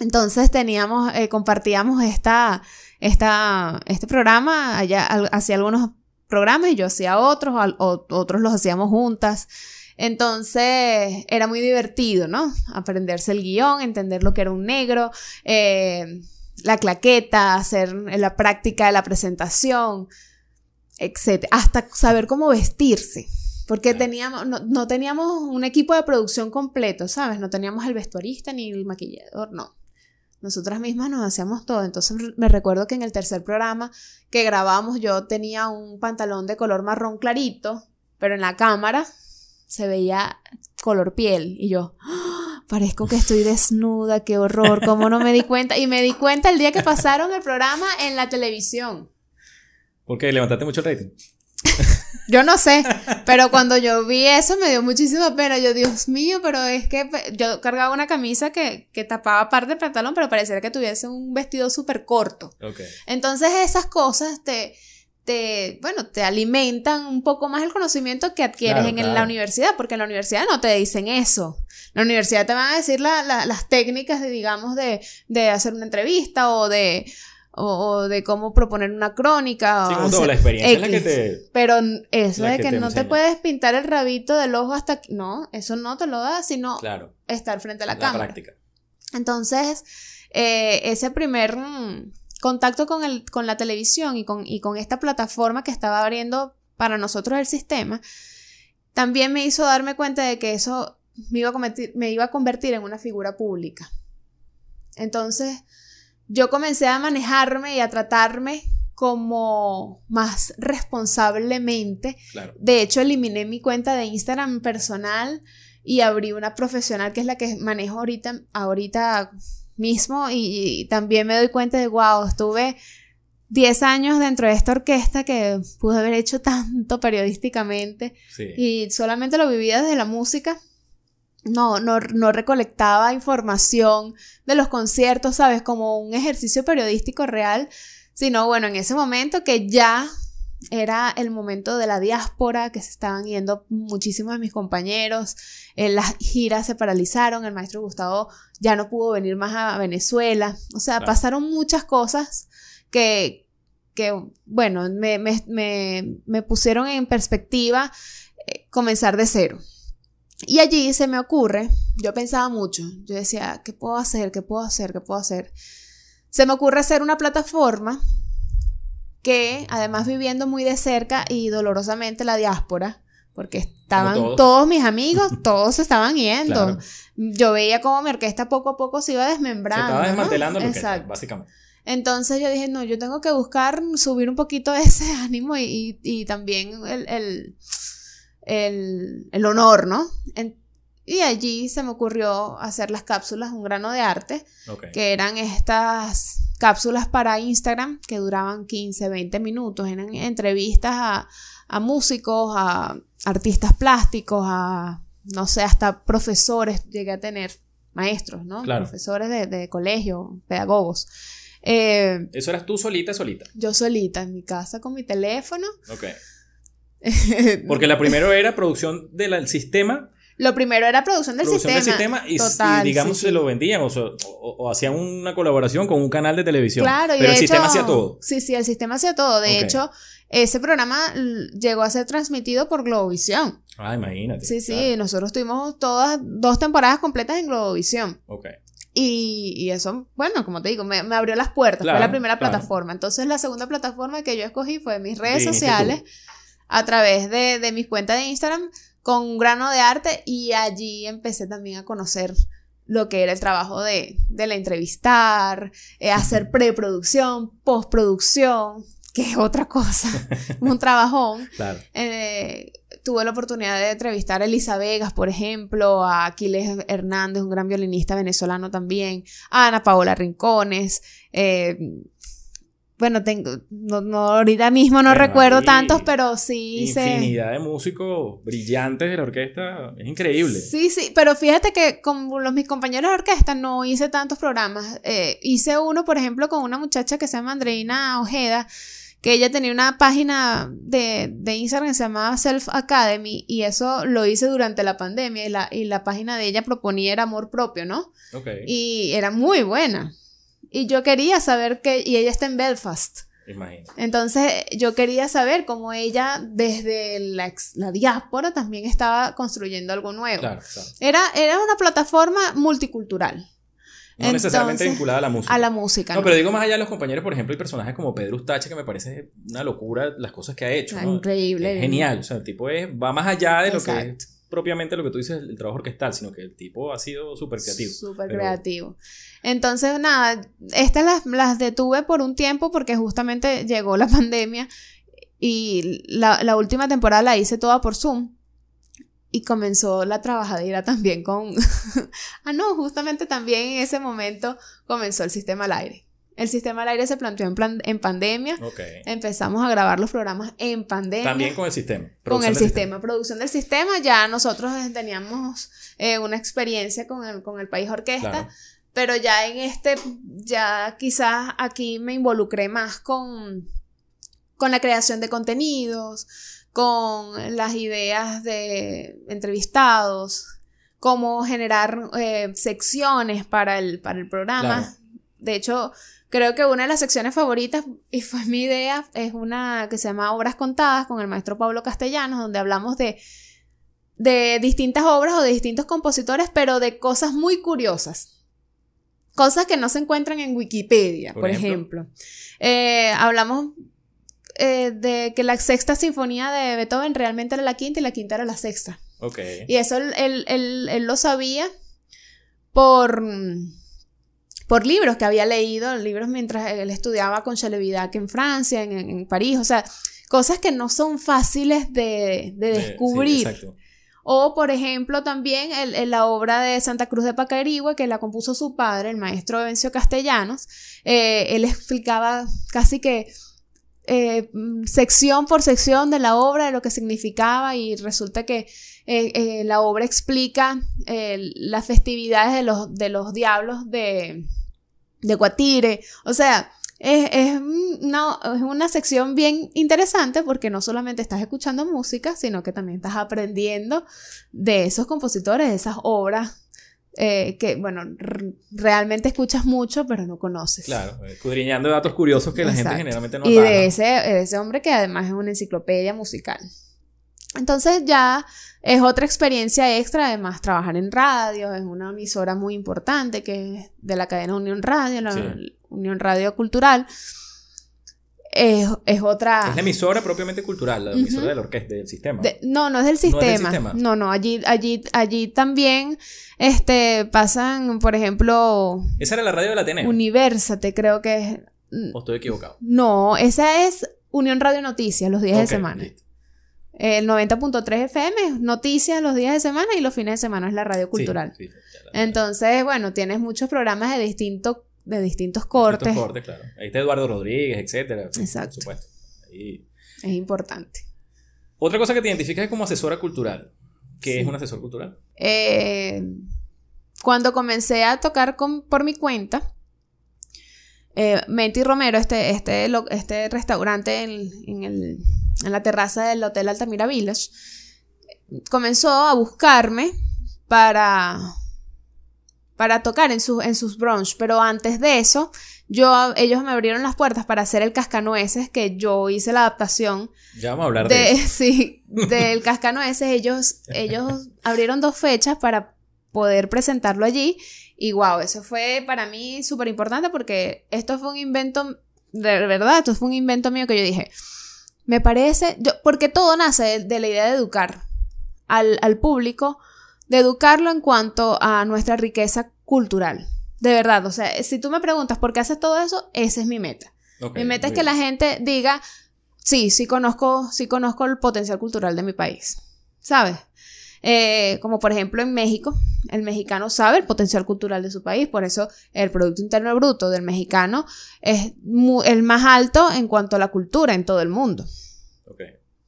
Entonces teníamos, eh, compartíamos esta, esta, este programa, allá al- hacía algunos programas y yo hacía otros, o- otros los hacíamos juntas. Entonces era muy divertido, ¿no? Aprenderse el guion, entender lo que era un negro, eh, la claqueta, hacer la práctica de la presentación, etc. Hasta saber cómo vestirse. Porque teníamos, no, no teníamos un equipo de producción completo, ¿sabes? No teníamos el vestuarista ni el maquillador, no. Nosotras mismas nos hacíamos todo. Entonces me recuerdo que en el tercer programa que grabamos yo tenía un pantalón de color marrón clarito, pero en la cámara se veía color piel. Y yo, ¡Ah! parezco que estoy desnuda, qué horror, cómo no me di cuenta. Y me di cuenta el día que pasaron el programa en la televisión. ¿Por qué? ¿Levantaste mucho el rating? *laughs* Yo no sé, pero cuando yo vi eso me dio muchísima pena. Yo, Dios mío, pero es que yo cargaba una camisa que, que tapaba parte del pantalón, pero pareciera que tuviese un vestido súper corto. Ok. Entonces esas cosas te, te, bueno, te alimentan un poco más el conocimiento que adquieres Claro, en, claro. la universidad, porque en la universidad no te dicen eso. La universidad te van a decir la- la- las técnicas, de, digamos, de, de hacer una entrevista o de, o, o de cómo proponer una crónica. Sí, o como la experiencia es la que X. te... Pero eso de que que, te no te puedes pintar el rabito del ojo hasta... que- No, eso no te lo da, sino Claro, estar frente a la, la, cámara. práctica. Entonces, eh, ese primer mm, contacto con, el, con la televisión y con, y con esta plataforma que estaba abriendo para nosotros el sistema, también me hizo darme cuenta de que eso me iba a convertir, me iba a convertir en una figura pública. Entonces, yo comencé a manejarme y a tratarme como más responsablemente Claro. de hecho, eliminé mi cuenta de Instagram personal y abrí una profesional que es la que manejo ahorita, ahorita mismo y, y también me doy cuenta de, wow, estuve 10 años dentro de esta orquesta que pude haber hecho *laughs* tanto periodísticamente Sí. y solamente lo vivía desde la música. No, no, no recolectaba información de los conciertos, ¿sabes? Como un ejercicio periodístico real, sino bueno, en ese momento que ya era el momento de la diáspora, que se estaban yendo muchísimos de mis compañeros, eh, las giras se paralizaron, el maestro Gustavo ya no pudo venir más a Venezuela, o sea, Claro. pasaron muchas cosas que, que bueno, me, me, me, me pusieron en perspectiva eh, comenzar de cero. Y allí se me ocurre, yo pensaba mucho, yo decía, ¿qué puedo hacer? ¿Qué puedo hacer? ¿Qué puedo hacer? Se me ocurre hacer una plataforma que, además viviendo muy de cerca y dolorosamente la diáspora, porque estaban todos. todos. mis amigos, *laughs* todos se estaban yendo. Claro. Yo veía como mi orquesta poco a poco se iba Se desmembrando. estaba ¿no? desmantelando que Exacto. básicamente. Entonces yo dije, no, yo tengo que buscar subir un poquito ese *laughs* ánimo y, y- y también el, el, el- el honor, ¿no? En- y allí se me ocurrió hacer las cápsulas Un grano de arte, Ok. que eran estas cápsulas para Instagram que duraban 15, 20 minutos, eran entrevistas a, a músicos, a artistas plásticos, a, no sé, hasta profesores, llegué a tener maestros, ¿no? Claro. Profesores de, de colegio, pedagogos. Eh, Eso eras tú solita, solita. yo solita en mi casa con mi teléfono. Ok. *laughs* Porque la primero era producción del sistema, Lo primero era producción del producción sistema. del sistema y, Total, y digamos sí, se lo vendían o, so- o- o hacían una colaboración con un canal de televisión. Claro, y Pero de el sistema hacía todo. Sí, sí, el sistema hacía todo. De hecho, ese programa llegó a ser transmitido por Globovisión. Ah, imagínate. Sí, sí, nosotros tuvimos todas dos temporadas completas en Globovisión. Ok. Y, y eso, bueno, como te digo, me, me abrió las puertas. Claro, fue la primera claro. plataforma. Entonces, la segunda plataforma que yo escogí fue mis redes sociales. A través de, de mis cuentas de Instagram con un grano de arte y allí empecé también a conocer lo que era el trabajo de, de la entrevistar, eh, hacer preproducción, postproducción, que es otra cosa, *laughs* un trabajón. Claro. Eh, tuve la oportunidad de entrevistar a Elisa Vegas, por ejemplo, a Aquiles Hernández, un gran violinista venezolano también, a Ana Paola Rincones. eh, bueno, tengo, no, no, ahorita mismo no Bueno, recuerdo tantos, pero sí hice. Infinidad de músicos brillantes de la orquesta. Es increíble. Sí, sí, pero fíjate que con los, mis compañeros de orquesta no hice tantos programas. Eh, hice uno, por ejemplo, con una muchacha que se llama Andreina Ojeda, que ella tenía una página de, de Instagram que se llamaba Self Academy y eso lo hice durante la pandemia y la, y la página de ella proponía era amor propio, ¿no? Ok. Y era muy buena. Y yo quería saber que, y ella está en Belfast. Imagínate. Entonces yo quería saber cómo ella desde la, diáspora también estaba construyendo algo nuevo. Claro, claro. Era, era una plataforma multicultural No necesariamente vinculada a la música. a la música. No, ¿no? pero digo más allá de los compañeros, por ejemplo, hay personajes como Pedro Ustache, que me parece una locura las cosas que ha hecho. Ah, ¿no? Increíble. Es genial. O sea, el tipo es, va más allá de lo que es propiamente lo que tú dices, el trabajo orquestal, sino que el tipo ha sido súper creativo. Súper Pero- creativo. Entonces, nada, estas las, las detuve por un tiempo porque justamente llegó la *laughs* pandemia y la, la última temporada la hice toda por Zoom. Y comenzó la trabajadera también con... *laughs* ah, no, justamente también en ese momento comenzó el sistema al aire. El sistema al aire se planteó en, plan- en pandemia. Ok. Empezamos a grabar los programas en pandemia. También con el sistema. con el sistema, producción del sistema, ya nosotros teníamos eh, una experiencia con el, con el país orquesta, Claro. pero ya en este, ya quizás aquí me involucré más con, con la creación de contenidos, con las ideas de entrevistados, cómo generar eh, secciones para el, para el programa. Claro. De hecho, Creo que una de las secciones favoritas, y fue mi idea, es una que se llama Obras Contadas con el maestro Pablo Castellanos, donde hablamos de, de distintas obras o de distintos compositores, pero de cosas muy curiosas. Cosas que no se encuentran en Wikipedia, por, Por ejemplo. ejemplo. Eh, hablamos eh, de que la sexta sinfonía de Beethoven realmente era la quinta y la quinta era la sexta. Y eso él, él- él- él lo sabía por, por libros que había leído, libros mientras él estudiaba con Chalevidac en Francia, en, en- París, o sea, cosas que no son fáciles de, de De- descubrir. sí. O, por ejemplo, también el- el- la obra de Santa Cruz de Pacarigüe, que la compuso su padre, el maestro Evencio Castellanos. Eh, él explicaba casi que eh, mm, sección por sección de la obra, de lo que significaba, y resulta que eh, eh, la obra explica eh, las festividades de los, de los diablos de, de Guatire. O sea, es, es una, es una sección bien interesante porque no solamente estás escuchando música, sino que también estás aprendiendo de esos compositores, de esas obras eh, que, bueno, realmente escuchas mucho, pero no conoces. Claro, escudriñando datos curiosos que la gente generalmente no y da, de ese, de ese hombre que además es una enciclopedia musical. Entonces ya es otra experiencia extra, además trabajar en radio, es una emisora muy importante que es de la cadena Unión Radio, la Sí. Unión Radio Cultural. Es, es otra... Es la emisora propiamente cultural, la emisora de la orquesta, del sistema. De- no, no es del ¿No es del sistema. No, no, allí, allí, allí también este, pasan, por ejemplo, Esa era la radio de la Ateneo. Universate, creo que es. ¿O estoy equivocado? No, esa es Unión Radio Noticias, los días de semana. listo. El 90.3 FM es noticias los días de semana y los fines de semana es la radio cultural. Sí, sí, Entonces, bueno, tienes muchos programas de, distinto, de distintos cortes. cortes, claro. Ahí está Eduardo Rodríguez, etcétera. Exacto. Por supuesto. Ahí- Es importante. Otra cosa que te identificas es como asesora cultural. ¿Qué Sí. es un asesor cultural? Eh, cuando comencé a tocar con- por mi cuenta, eh, Menti Romero, este, este, este restaurante en, en el- en la terraza del Hotel Altamira Village, comenzó a buscarme para, para tocar en, su- en sus brunch, pero antes de eso, yo, ellos me abrieron las puertas para hacer el Cascanueces, que yo hice la adaptación Ya vamos a hablar de, de, eso. *laughs* sí, *laughs* del Cascanueces, ellos, ellos abrieron dos fechas para poder presentarlo allí. Y wow, eso fue para mí súper importante porque esto fue un invento, de verdad, esto fue un invento mío que yo dije, me parece, yo, porque todo nace de, de la idea de educar al, al público, de educarlo en cuanto a nuestra riqueza cultural. De verdad, o sea, si tú me preguntas por qué haces todo eso, esa es mi meta. Mi meta es que la gente diga, sí, sí conozco, sí conozco el potencial cultural de mi país. ¿Sabes? Eh, como por ejemplo en México, el mexicano sabe el potencial cultural de su país, por eso el Producto Interno Bruto del mexicano es el más alto en cuanto a la cultura en todo el mundo.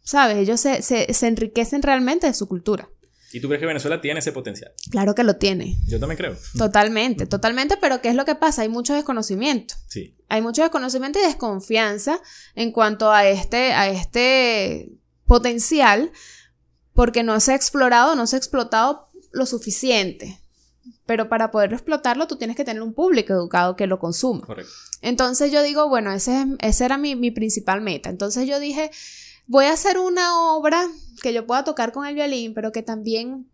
¿Sabes? Ellos se, se- se enriquecen realmente de su cultura. ¿Y tú crees que Venezuela tiene ese potencial? Claro que lo tiene, Yo también creo. totalmente, totalmente, pero ¿qué es lo que pasa? Hay mucho desconocimiento. Sí. hay mucho desconocimiento y desconfianza en cuanto a este, a este potencial, porque no se ha explorado, no se ha explotado lo suficiente. Pero para poder explotarlo, tú tienes que tener un público educado que lo consuma. Correcto. Entonces yo digo, bueno, ese, es- esa era mi, mi principal meta. Entonces yo dije, voy a hacer una obra que yo pueda tocar con el violín, pero que también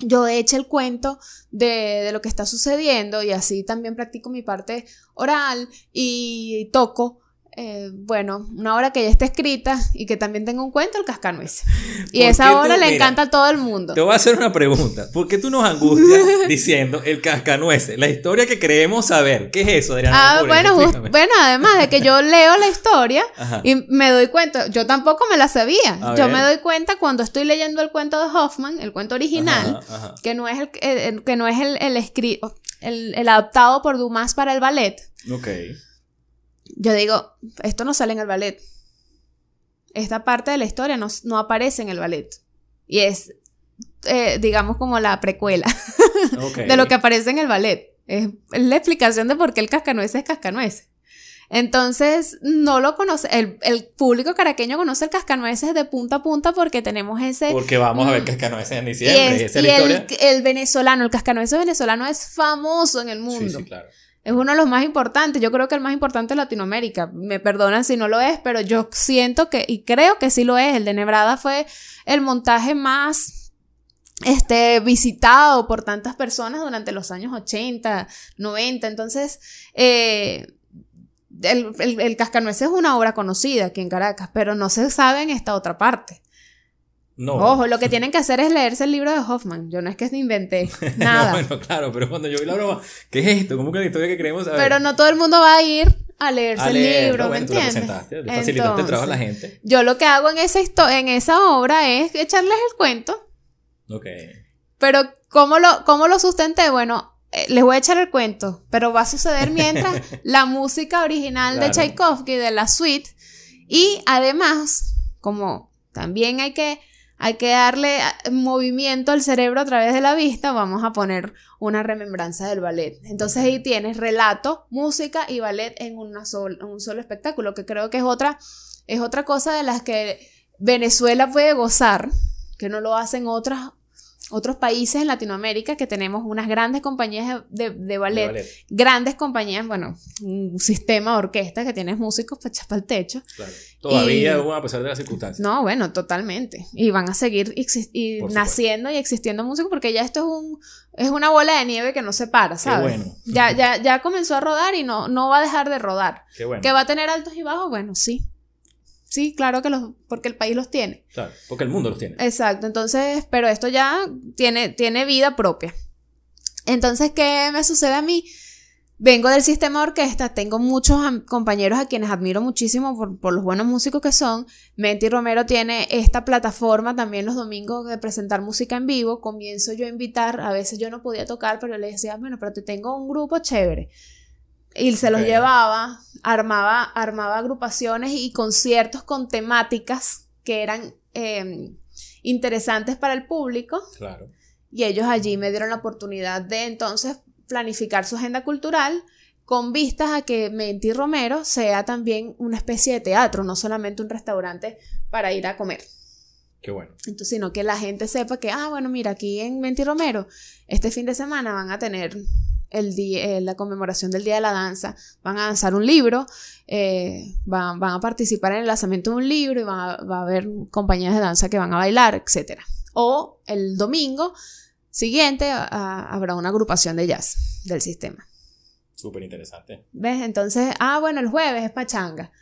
yo eche el cuento de, de lo que está sucediendo y así también practico mi parte oral y toco. Eh, bueno, una obra que ya esté escrita y que también tenga un cuento, el cascanueces. *laughs* Y ¿Por esa obra le mira, encanta a todo el mundo. Te voy a hacer una pregunta. ¿Por qué tú nos angustias *laughs* diciendo el cascanueces? La historia que creemos saber. ¿Qué es eso, Adriana? Ah, bueno, just- bueno, además de que yo leo la historia Ajá. y me doy cuenta, yo tampoco me la sabía. A Yo ver. me doy cuenta cuando estoy leyendo el cuento de Hoffman, el cuento original, Ajá, ajá. que no es el, que no es el, el, escri- el, el adaptado por Dumas para el ballet. Ok. Yo digo, esto no sale en el ballet. Esta parte de la historia no, no aparece en el ballet. Y es, eh, digamos, como la precuela *laughs* de lo que aparece en el ballet. Es, es la explicación de por qué el cascanueces es cascanueces. Entonces, no lo conoce, el, el público caraqueño conoce el cascanueces de punta a punta porque tenemos ese... Porque vamos a ver Mm. cascanueces en y diciembre. es- Esa es y la el, historia. el venezolano, el cascanueces venezolano es famoso en el Sí, mundo. sí, claro. Es uno de los más importantes. Yo creo que el más importante de Latinoamérica. Me perdonan si no lo es, pero yo siento que, y creo que sí lo es. El de Nebrada fue el montaje más este, visitado por tantas personas durante los años 80, 90. Entonces, eh, el, el, el Cascanueces es una obra conocida aquí en Caracas, pero no se sabe en esta otra parte. No. Ojo, lo que tienen que hacer es leerse el libro de Hoffman. Yo no es que inventé *laughs* nada. no, bueno, claro, pero cuando yo vi la broma, ¿qué es esto? ¿Cómo que la historia que creemos saber? Pero no todo el mundo va a ir a leerse A el leer, libro, no, ¿me bueno, tú entiendes? presentaste, le facilitaste el trabajo a la Entonces, gente. Yo lo que hago en esa, en esa obra es echarles el cuento, Ok. pero ¿cómo lo, cómo lo sustenté? Bueno, eh, les voy a echar el cuento, pero va a suceder mientras *laughs* la música original de. Tchaikovsky, de la suite, y además, como también hay que, hay que darle ah, movimiento al cerebro a través de la vista, vamos a poner una remembranza del ballet. Entonces ahí tienes relato, música y ballet en, una sol- en un solo espectáculo, que creo que es otra, es otra cosa de las que Venezuela puede gozar, que no lo hacen otras, otros países en Latinoamérica, que tenemos unas grandes compañías de, de- ballet, De ballet, grandes compañías, bueno, un sistema de orquesta que tienes músicos para echar para el techo. claro. Todavía, Y- a pesar de las circunstancias. No, bueno, totalmente. Y van a seguir y naciendo y existiendo músicos porque ya esto es un es una bola de nieve que no se para, ¿sabes? bueno. Ya, ya, ya comenzó a rodar y no, no va a dejar de rodar. Qué bueno. ¿Que va a tener altos y bajos? Bueno, sí. Sí, claro que los, porque el país los tiene. Claro, porque el mundo los tiene. Exacto, entonces, pero esto ya tiene, tiene vida propia. Entonces, ¿qué me sucede a mí? Vengo del sistema de orquesta, tengo muchos compañeros a quienes admiro muchísimo por, por los buenos músicos que son. Menti Romero tiene esta plataforma también los domingos de presentar música en vivo. Comienzo yo a invitar, a veces yo no podía tocar, pero le decía, bueno, pero te tengo un grupo chévere. Y se los llevaba, armaba, armaba agrupaciones y conciertos con temáticas que eran eh, interesantes para el público Claro. y ellos allí me dieron la oportunidad de entonces planificar su agenda cultural con vistas a que Menti Romero sea también una especie de teatro, no solamente un restaurante para ir a comer. Qué bueno. Entonces, sino que la gente sepa que, ah, bueno, mira, aquí en Menti Romero, este fin de semana van a tener el día, eh, la conmemoración del Día de la Danza, van a lanzar un libro, eh, van, van a participar en el lanzamiento de un libro y va, a- va a haber compañías de danza que van a bailar, etc. O el domingo siguiente a- a- habrá una agrupación de jazz del sistema. Súper interesante. ¿Ves? Entonces, ah, bueno, el jueves es pachanga,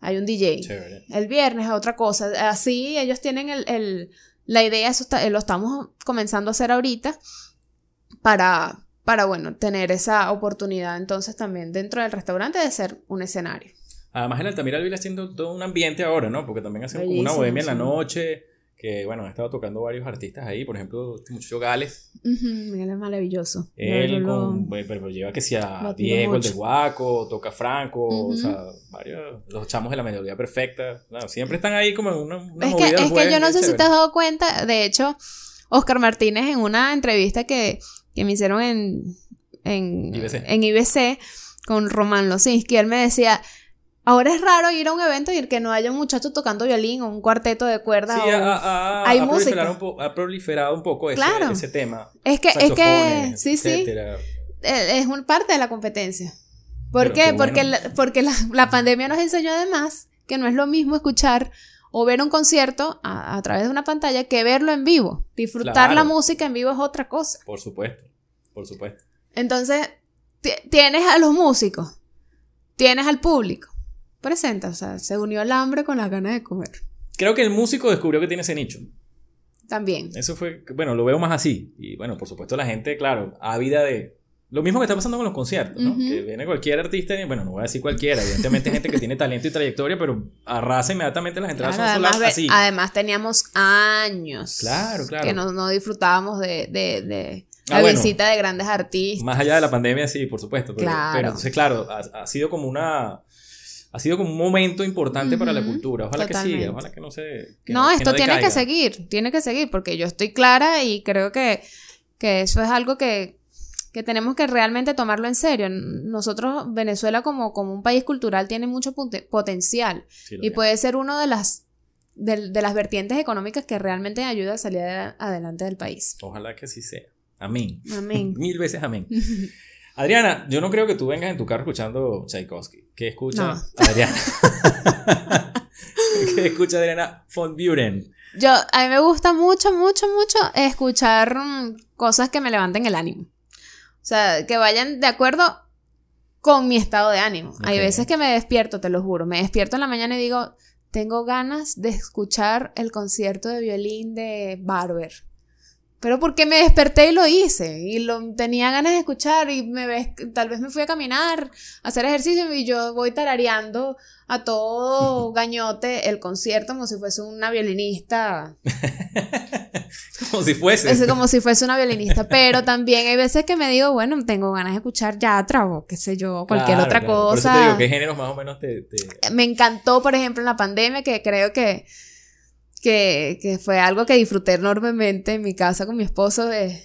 hay un DJ. Chévere. El viernes es otra cosa. Así ellos tienen el, el- la idea, eso está- lo estamos comenzando a hacer ahorita para, para, bueno, tener esa oportunidad entonces también dentro del restaurante de ser un escenario. Además, el Altamira viene haciendo todo un ambiente ahora, ¿no? Porque también hacen como una bohemia en la sí. noche. Que bueno, han estado tocando varios artistas ahí. Por ejemplo, este muchacho Gales. Ujú, Miguel es maravilloso. Él lo- con. Pero lleva que sea Diego, el mucho. de Guaco, toca Franco, o Ujú. sea, varios. Los chamos de la melodía perfecta. Claro, siempre están ahí como en una. una Es que, movida del es que yo no sé si chévere. te has dado cuenta, de hecho, Oscar Martínez en una entrevista que, que me hicieron en, en, IBC. en IBC con Román Losinski, él me decía, ahora es raro ir a un evento y que no haya un muchacho tocando violín o un cuarteto de cuerdas. Sí, o- hay proliferado música. ha proliferado un poco ese, Claro. ese tema. es que, es que, sí, sí, etcétera. eh, es un parte de la competencia. ¿Por Pero qué? qué Porque, la, porque la, la pandemia nos enseñó además que no es lo mismo escuchar o ver un concierto a, a través de una pantalla que verlo en vivo. Disfrutar Claro. la música en vivo es otra cosa. Por supuesto. Por supuesto. Entonces, ti- tienes a los músicos, tienes al público. Presenta, o sea, se unió el hambre con las ganas de comer. Creo que el músico descubrió que tiene ese nicho. También. Eso fue, bueno, lo veo más así. Y bueno, por supuesto, la gente, claro, ávida de. Lo mismo que está pasando con los conciertos, ¿no? Ujú. Que viene cualquier artista, y, bueno, no voy a decir cualquiera, evidentemente gente que tiene talento y trayectoria, pero arrasa inmediatamente las entradas Claro, son además, solas así. además teníamos años Claro, claro. que no, no disfrutábamos de, de, de la Ah, bueno. visita de grandes artistas. Más allá de la pandemia, sí, por supuesto. Pero, Claro. pero entonces, claro, ha, ha sido como una. Ha sido como un momento importante para la cultura. Ojalá que totalmente. siga, ojalá que no se. que no, que esto tiene que seguir, tiene que seguir, porque yo estoy clara y creo que, que eso es algo que, que tenemos que realmente tomarlo en serio. Nosotros, Venezuela como, como un país cultural, tiene mucho potencial Sí, y puede ser una de las, de, de las vertientes económicas que realmente ayuda a salir ade- adelante del país. Ojalá que así sea. Amén. Amén. *laughs* Mil veces amén. *laughs* Adriana, yo no creo que tú vengas en tu carro escuchando Tchaikovsky. ¿Qué escucha No. Adriana? *laughs* ¿Qué escucha Adriana von Buren? Yo, a mí me gusta mucho, mucho, mucho escuchar mm, cosas que me levanten el ánimo. O sea, que vayan de acuerdo con mi estado de ánimo. Hay veces que me despierto, te lo juro, me despierto en la mañana y digo, tengo ganas de escuchar el concierto de violín de Barber. Pero porque me desperté y lo hice, y lo tenía ganas de escuchar, y me ves, tal vez me fui a caminar, a hacer ejercicio, y yo voy tarareando a todo *laughs* gañote el concierto como si fuese una violinista Como si fuese. es como si fuese una violinista, pero también hay veces que me digo, bueno, tengo ganas de escuchar yatra o qué sé yo, cualquier Claro, otra claro. Por eso cosa. te digo, ¿qué géneros más o menos te. te- Me encantó, por ejemplo, en la pandemia, que creo que, que, que fue algo que disfruté enormemente en mi casa con mi esposo. de-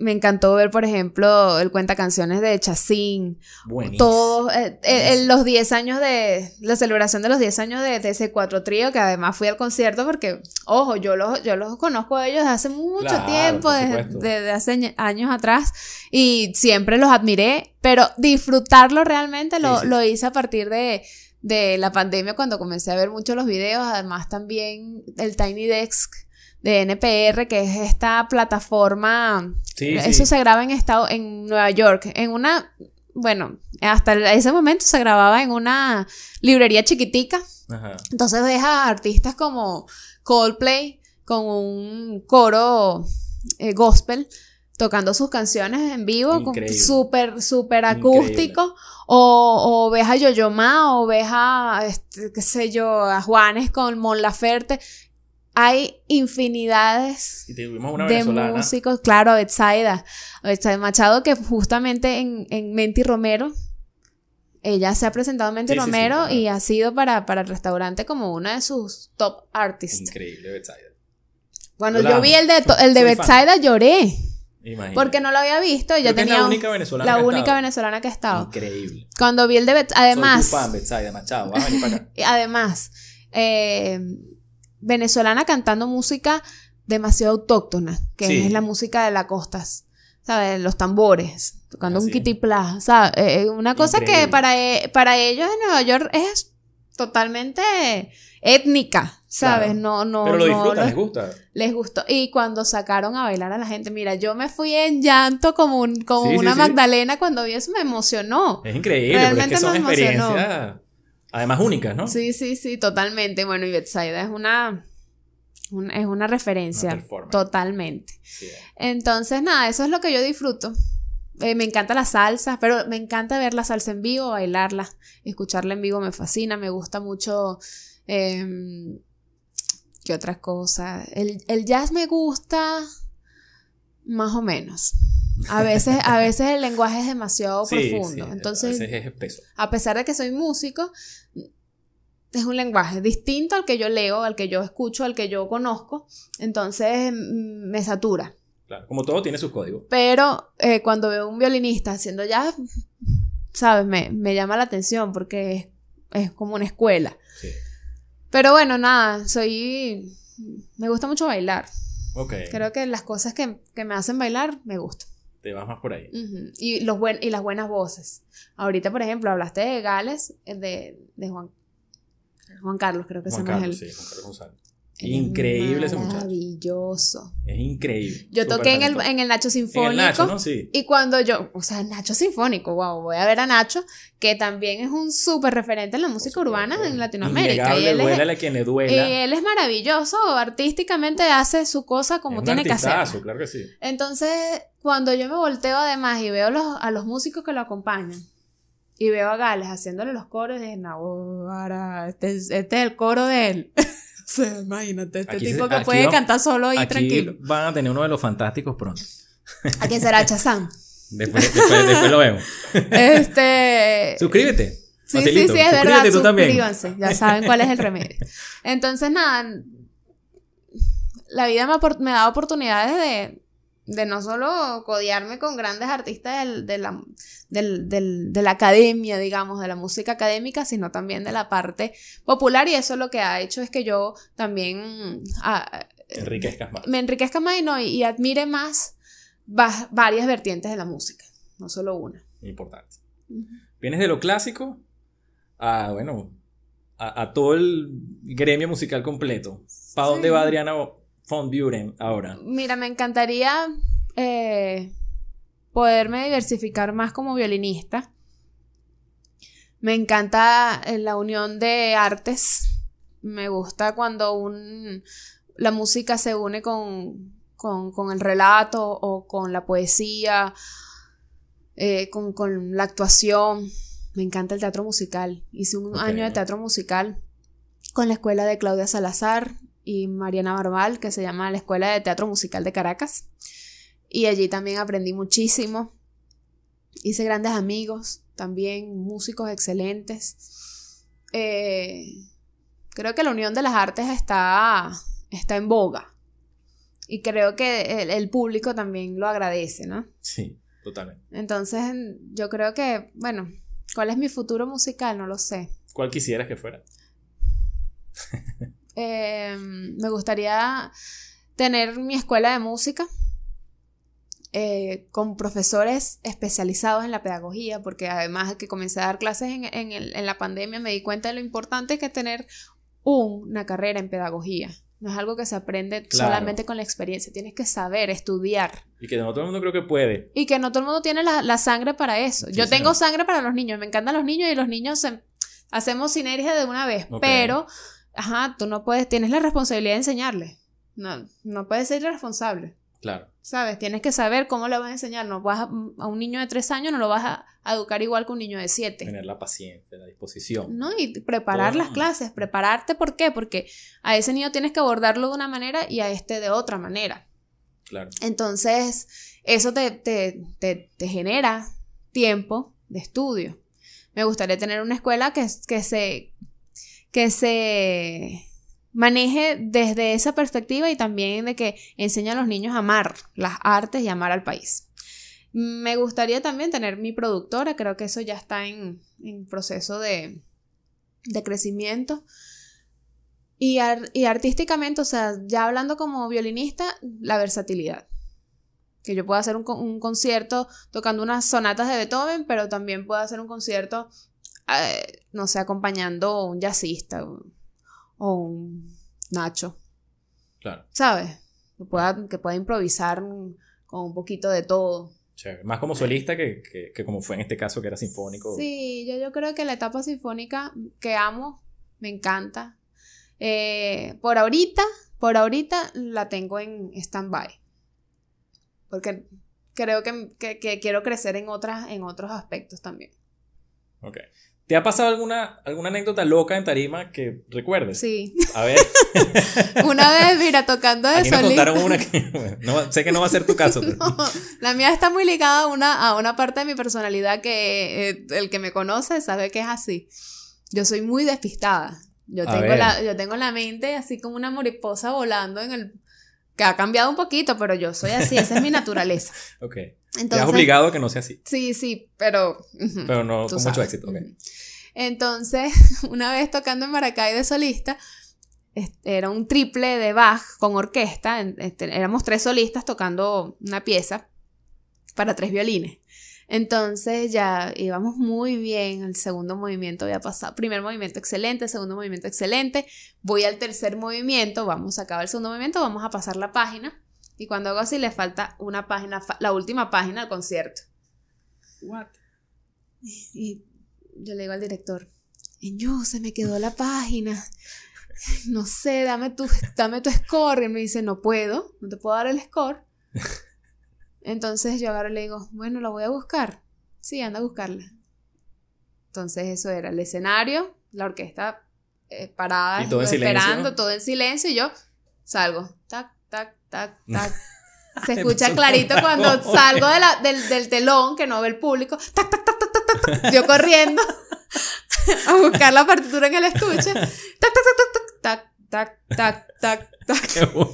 me encantó ver, por ejemplo, el cuenta canciones de Chacín, Buenísimo. todos eh, eh, en los 10 años de la celebración de los 10 años de, ese cuatro trío que además fui al concierto porque ojo yo los yo los conozco a ellos desde hace mucho Claro, tiempo desde, desde hace año- años atrás y siempre los admiré pero disfrutarlo realmente lo, Sí, sí, lo hice a partir de de la pandemia cuando comencé a ver mucho los videos además también el Tiny Desk de NPR que es esta plataforma Sí, eso sí. se graba en estado, en Nueva York, en una, bueno, hasta ese momento se grababa en una librería chiquitica. Ajá. Entonces ves a artistas como Coldplay con un coro eh, gospel tocando sus canciones en vivo, súper, súper acústico, o, o ves a Yoyoma, o ves a, este, qué sé yo, a Juanes con Mon Laferte. Hay infinidades Y tuvimos una de músicos, claro, a Betsaida, a Betsaida Machado, que justamente en, en Menti Romero, ella se ha presentado en Menti Sí, sí, sí, Romero claro. y ha sido para, para el restaurante como una de sus top artists. Increíble, Betsaida. Cuando Yo vi el de, el de. Betsaida lloré, Imagínate. porque no lo había visto y Creo es tenía la única venezolana. la que única estado. venezolana que ha estado. Increíble. Cuando vi el de Betsaida, además, Soy tu fan, Betsaida Machado. Vas a venir para acá. *laughs* Además, eh, venezolana cantando música demasiado autóctona, que Sí. es la música de las costas, ¿sabes? Los tambores, tocando un sí. kitipla, ¿sabes? Eh, eh, una cosa Increíble. que para, e- para ellos en Nueva York es totalmente étnica, ¿sabes? Claro. No, no, Pero lo no disfrutan, lo- les gusta. les gustó. Y cuando sacaron a bailar a la gente, mira, yo me fui en llanto como, un- como Sí, una sí. Magdalena cuando vi eso, me emocionó. Es increíble, porque es Realmente que son me emocionó. experiencias, además únicas, ¿no? Sí, sí, sí, totalmente. Bueno, y Betsaida es una, un- es una referencia. Una totalmente. Entonces, nada, eso es lo que yo disfruto. Eh, me encanta la salsa, pero me encanta ver la salsa en vivo, bailarla, escucharla en vivo me fascina, me gusta mucho. em, ¿Qué otras cosas? El, el jazz me gusta más o menos. A veces, a veces el lenguaje es demasiado Sí, profundo. sí, Entonces, a veces es espeso. a pesar de que soy músico, es un lenguaje distinto al que yo leo, al que yo escucho, al que yo conozco. Entonces mm, me satura. Claro, como todo tiene sus códigos. Pero eh, cuando veo un violinista haciendo jazz, ¿sabes? Me, me llama la atención porque es, es como una escuela. Sí. Pero bueno, nada, soy... Me gusta mucho bailar. Ok. Creo que las cosas que, que me hacen bailar me gustan. Te vas más por ahí. Y, los buen, y las buenas voces. Ahorita, por ejemplo, hablaste de Gales, eh, de, de Juan, Juan Carlos, creo que Juan se llama Carlos, él. sí, Juan Carlos González. Es Increíble ese muchacho. Maravilloso. Es increíble. Yo toqué en el, en el Nacho Sinfónico. En el Nacho, ¿no? Sí. Y cuando yo, o sea, Nacho Sinfónico, wow, voy a ver a Nacho, que también es un súper referente en la música urbana en Latinoamérica. Y él, es, duélale a quien le y duela. él es maravilloso, artísticamente hace su cosa como Es un tiene que hacer. claro que sí. Entonces, cuando yo me volteo además y veo los- a los músicos que lo acompañan y veo a Gales haciéndole los coros, dije, no, este, es- este es el coro de él. *laughs* o sea, imagínate, este Aquí tipo que puede vamos- cantar solo y Aquí tranquilo. van a tener uno de los fantásticos pronto. ¿A quién será Chazán? Después, después, después lo vemos. este. Suscríbete. Sí, Facilito. sí, sí, es verdad. Suscríbete tú también. Suscríbanse, ya saben cuál es el remedio. Entonces, nada, la vida me, me da oportunidades de, de no solo codearme con grandes artistas del- de, la, del- del- de la academia, digamos, de la música académica, sino también de la parte popular y eso lo que ha hecho es que yo también ah, Enriquezcas más. me enriquezca más y, no, y admire más va- varias vertientes de la música, no solo una. Importante. Vienes de lo clásico a, bueno, a, a todo el gremio musical completo. ¿Para dónde va Adriana von Buren ahora? Mira, me encantaría eh, poderme diversificar más como violinista. Me encanta eh, la unión de artes. Me gusta cuando un, la música se une con, con, con el relato o con la poesía, eh, con, con la actuación. Me encanta el teatro musical. Hice un año de teatro musical con la escuela de Claudia Salazar y Mariana Barbal, que se llama la Escuela de Teatro Musical de Caracas. Y allí también aprendí muchísimo. Hice grandes amigos, también músicos excelentes. Eh, creo que la unión de las artes está, está en boga. Y creo que el, el público también lo agradece, ¿no? Sí, totalmente. Entonces, yo creo que, bueno, ¿cuál es mi futuro musical? No lo sé. ¿Cuál quisieras que fuera? *laughs* Eh, me gustaría tener mi escuela de música eh, con profesores especializados en la pedagogía, porque además de que comencé a dar clases en, en el- en la pandemia, me di cuenta de lo importante que es tener una carrera en pedagogía. No es algo que se aprende Claro. solamente con la experiencia, tienes que saber, estudiar. Y que no todo el mundo creo que puede. Y que no todo el mundo tiene la, la sangre para eso. Sí, Yo tengo sangre para los niños, me encantan los niños y los niños se- hacemos sinergia de una vez, pero, ajá, tú no puedes, tienes la responsabilidad de enseñarles. No, no puedes ser irresponsable, Claro. ¿sabes? Tienes que saber cómo le vas a enseñar. No vas a, a un niño de tres años no lo vas a, a educar igual que un niño de siete. Tener la paciencia, la disposición. ¿no? Y preparar Todo. las clases, prepararte, ¿por qué? Porque a ese niño tienes que abordarlo de una manera y a este de otra manera. Claro. Entonces, eso te, te, te, te genera tiempo de estudio. Me gustaría tener una escuela que, que, se, que se maneje desde esa perspectiva y también de que enseñe a los niños a amar las artes y amar al país. Me gustaría también tener mi productora, creo que eso ya está en, en proceso de, de crecimiento. Y, ar- y artísticamente, o sea, ya hablando como violinista, la versatilidad. Que yo pueda hacer un, con- un concierto tocando unas sonatas de Beethoven, pero también puedo hacer un concierto, eh, no sé, acompañando un jazzista o, un Nacho, Claro. ¿sabes? Que pueda, que pueda improvisar con un poquito de todo. Chévere. Más como solista que, que, que como fue en este caso que era sinfónico. Sí, yo, yo creo que la etapa sinfónica que amo, me encanta. Eh, por ahorita, por ahorita la tengo en stand-by. Porque creo que, que- que quiero crecer en, otras, en otros aspectos también. Ok. ¿Te ha pasado alguna, alguna anécdota loca en tarima que recuerdes? Sí. A ver, *laughs* Una vez, mira, tocando de aquí nos solista. contaron una que bueno, no- sé que no va a ser tu caso. pero- *laughs* No, la mía está muy ligada a una, a una parte de mi personalidad que eh, el que me conoce sabe que es así. Yo soy muy despistada. Yo A tengo, ver. la, yo tengo la mente así como una mariposa volando en el... que ha cambiado un poquito, pero yo soy así, esa es mi naturaleza. *laughs* Ok. Te has Entonces, obligado a que no sea así. Sí, sí, pero... Pero no con mucho éxito. ok. Entonces, *laughs* una vez tocando en Maracay de solista, era un triple de Bach con orquesta. en- este, éramos tres solistas tocando una pieza para tres violines. Entonces ya íbamos muy bien. El segundo movimiento había pasado. Primer movimiento excelente, segundo movimiento excelente. Voy al tercer movimiento, vamos a acabar el segundo movimiento, vamos a pasar la página. Y cuando hago así, le falta una página, la última página al concierto. Y yo le digo al director, yo se me quedó la página. No sé, dame tu, dame tu score. Y me dice, no puedo, no te puedo dar el score. Entonces yo agarro y le digo, bueno, la voy a buscar. Sí, anda a buscarla. Entonces eso era el escenario, la orquesta eh, parada, todo esperando, todo en silencio, y yo salgo. Tac, tac, tac, tac. Se escucha clarito cuando salgo de la- del, del telón que no ve el público. Tac, tac, tac, tac, tac, tac, tac. Yo corriendo a buscar la partitura en el estuche. Tac, tac, tac, tac, tac, tac, tac, tac, tac. Qué bueno.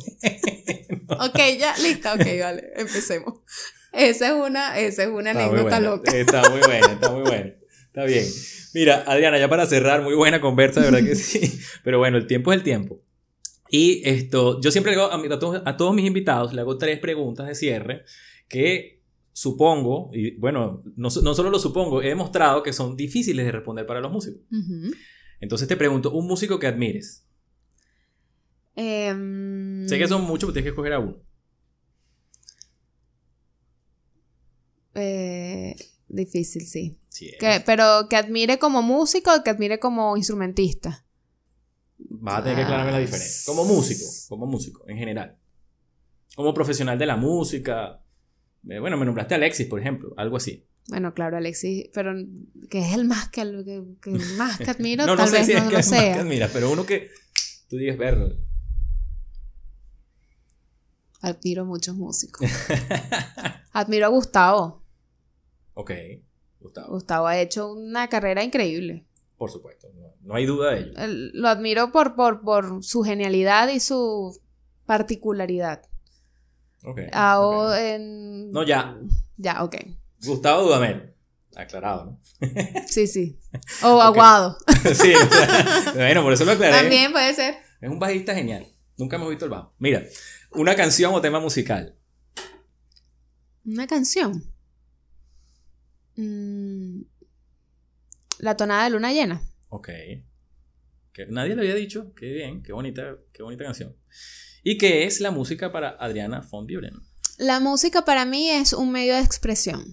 Ok, ya, listo, ok, vale, empecemos. Esa es una, esa es una Está anécdota loca. Está muy buena, está muy buena. Está bien. Mira, Adriana, ya para cerrar, muy buena conversa, de verdad que sí. Pero bueno, el tiempo es el tiempo. Y esto, yo siempre le hago a, todos, a todos mis invitados, le hago tres preguntas de cierre que supongo, y bueno, no, no solo lo supongo, he demostrado que son difíciles de responder para los músicos. Ujú. Entonces te pregunto, un músico que admires. Em, Sé que son muchos, pero tienes que escoger a uno. eh, difícil, sí. Que, pero que admire como músico o que admire como instrumentista. Vas a tener que aclararme la diferencia. Como músico, como músico, en general. Como profesional de la música. Eh, Bueno, me nombraste a Alexis, por ejemplo, algo así. Bueno, claro, Alexis, pero que es el más que, que, que más que *laughs* admiro, no, no tal sé vez si no es que lo es más que sea. admiras, pero uno que tú digas, ver. Admiro muchos músicos. *laughs* Admiro a Gustavo. ok, Gustavo, Gustavo ha hecho una carrera increíble. por supuesto, no, no hay duda de ello. El- Lo admiro por, por, por su genialidad y su particularidad. Ok, Ahora ok. en... No, ya, Ya, ok. Gustavo Dudamel. Aclarado, ¿no? *laughs* Sí, sí. O Aguado. *laughs* sí, bueno, por eso lo aclaré. También puede ser. Es un bajista genial. Nunca hemos visto el bajo. Mira, una canción o tema musical. Una canción. Mm, la tonada de luna llena. Ok. Que nadie le había dicho. Qué bien, qué bonita, qué bonita canción. ¿Y qué es la música para Adriana von Buren? La música para mí es un medio de expresión.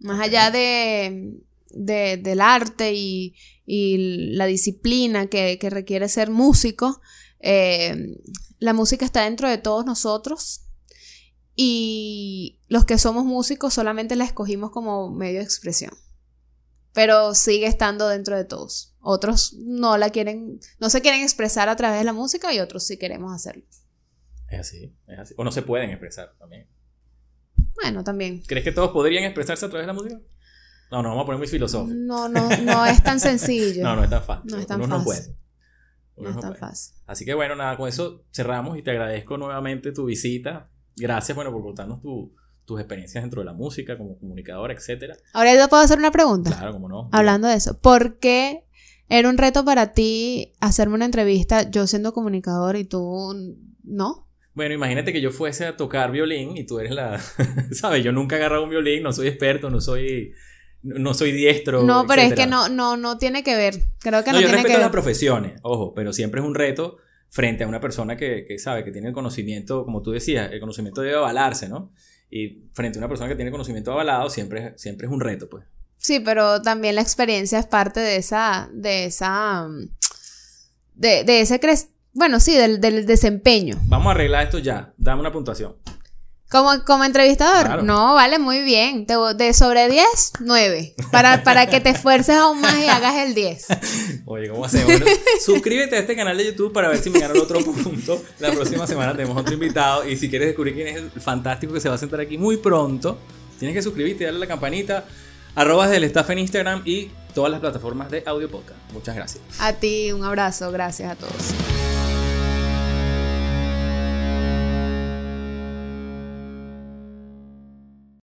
Más allá de, de- del arte y, y la disciplina que, que requiere ser músico, eh, la música está dentro de todos nosotros y los que somos músicos solamente la escogimos como medio de expresión. Pero sigue estando dentro de todos. Otros no la quieren, no se quieren expresar a través de la música y otros sí queremos hacerlo. Es así, es así. O no se pueden expresar también. Bueno, también. ¿Crees que todos podrían expresarse a través de la música? No, no, vamos a poner muy filosófico. No, no, no es tan sencillo. *laughs* No, no es tan fácil. No es tan Uno no fácil. puede. No es tan puede. fácil. Así que bueno, nada, con eso cerramos y te agradezco nuevamente tu visita. Gracias, bueno, por contarnos tu- tus experiencias dentro de la música, como comunicadora, etcétera. Ahora yo puedo hacer una pregunta. Claro, como no. Hablando de eso. ¿Por qué era un reto para ti hacerme una entrevista yo siendo comunicador y tú no? Bueno, imagínate que yo fuese a tocar violín y tú eres la, *laughs* ¿sabes? Yo nunca he agarrado un violín, no soy experto, no soy, no soy diestro. No, pero es que no, no, no tiene que ver. Creo que No, no, yo tiene respeto que las ver. profesiones, ojo, pero siempre es un reto frente a una persona que, que sabe, que tiene el conocimiento, como tú decías, el conocimiento debe avalarse, ¿no? Y frente a una persona que tiene conocimiento avalado, siempre, siempre es un reto, pues. Sí, pero también la experiencia es parte de esa, de esa, de, de ese cres bueno, sí, del, del desempeño. Vamos a arreglar esto ya, dame una puntuación. Como, como entrevistador, Claro. no, vale, muy bien. Te- de sobre 10, 9. Para, para que te esfuerces aún más y hagas el 10. *laughs* Oye, ¿cómo hacemos? Bueno, suscríbete a este canal de YouTube para ver si me el otro punto. La próxima semana tenemos otro invitado. Y si quieres descubrir quién es el fantástico que se va a sentar aquí muy pronto, tienes que suscribirte, darle a la campanita, arrobas del staff en Instagram y todas las plataformas de audio podcast. Muchas gracias. A ti, un abrazo, gracias a todos.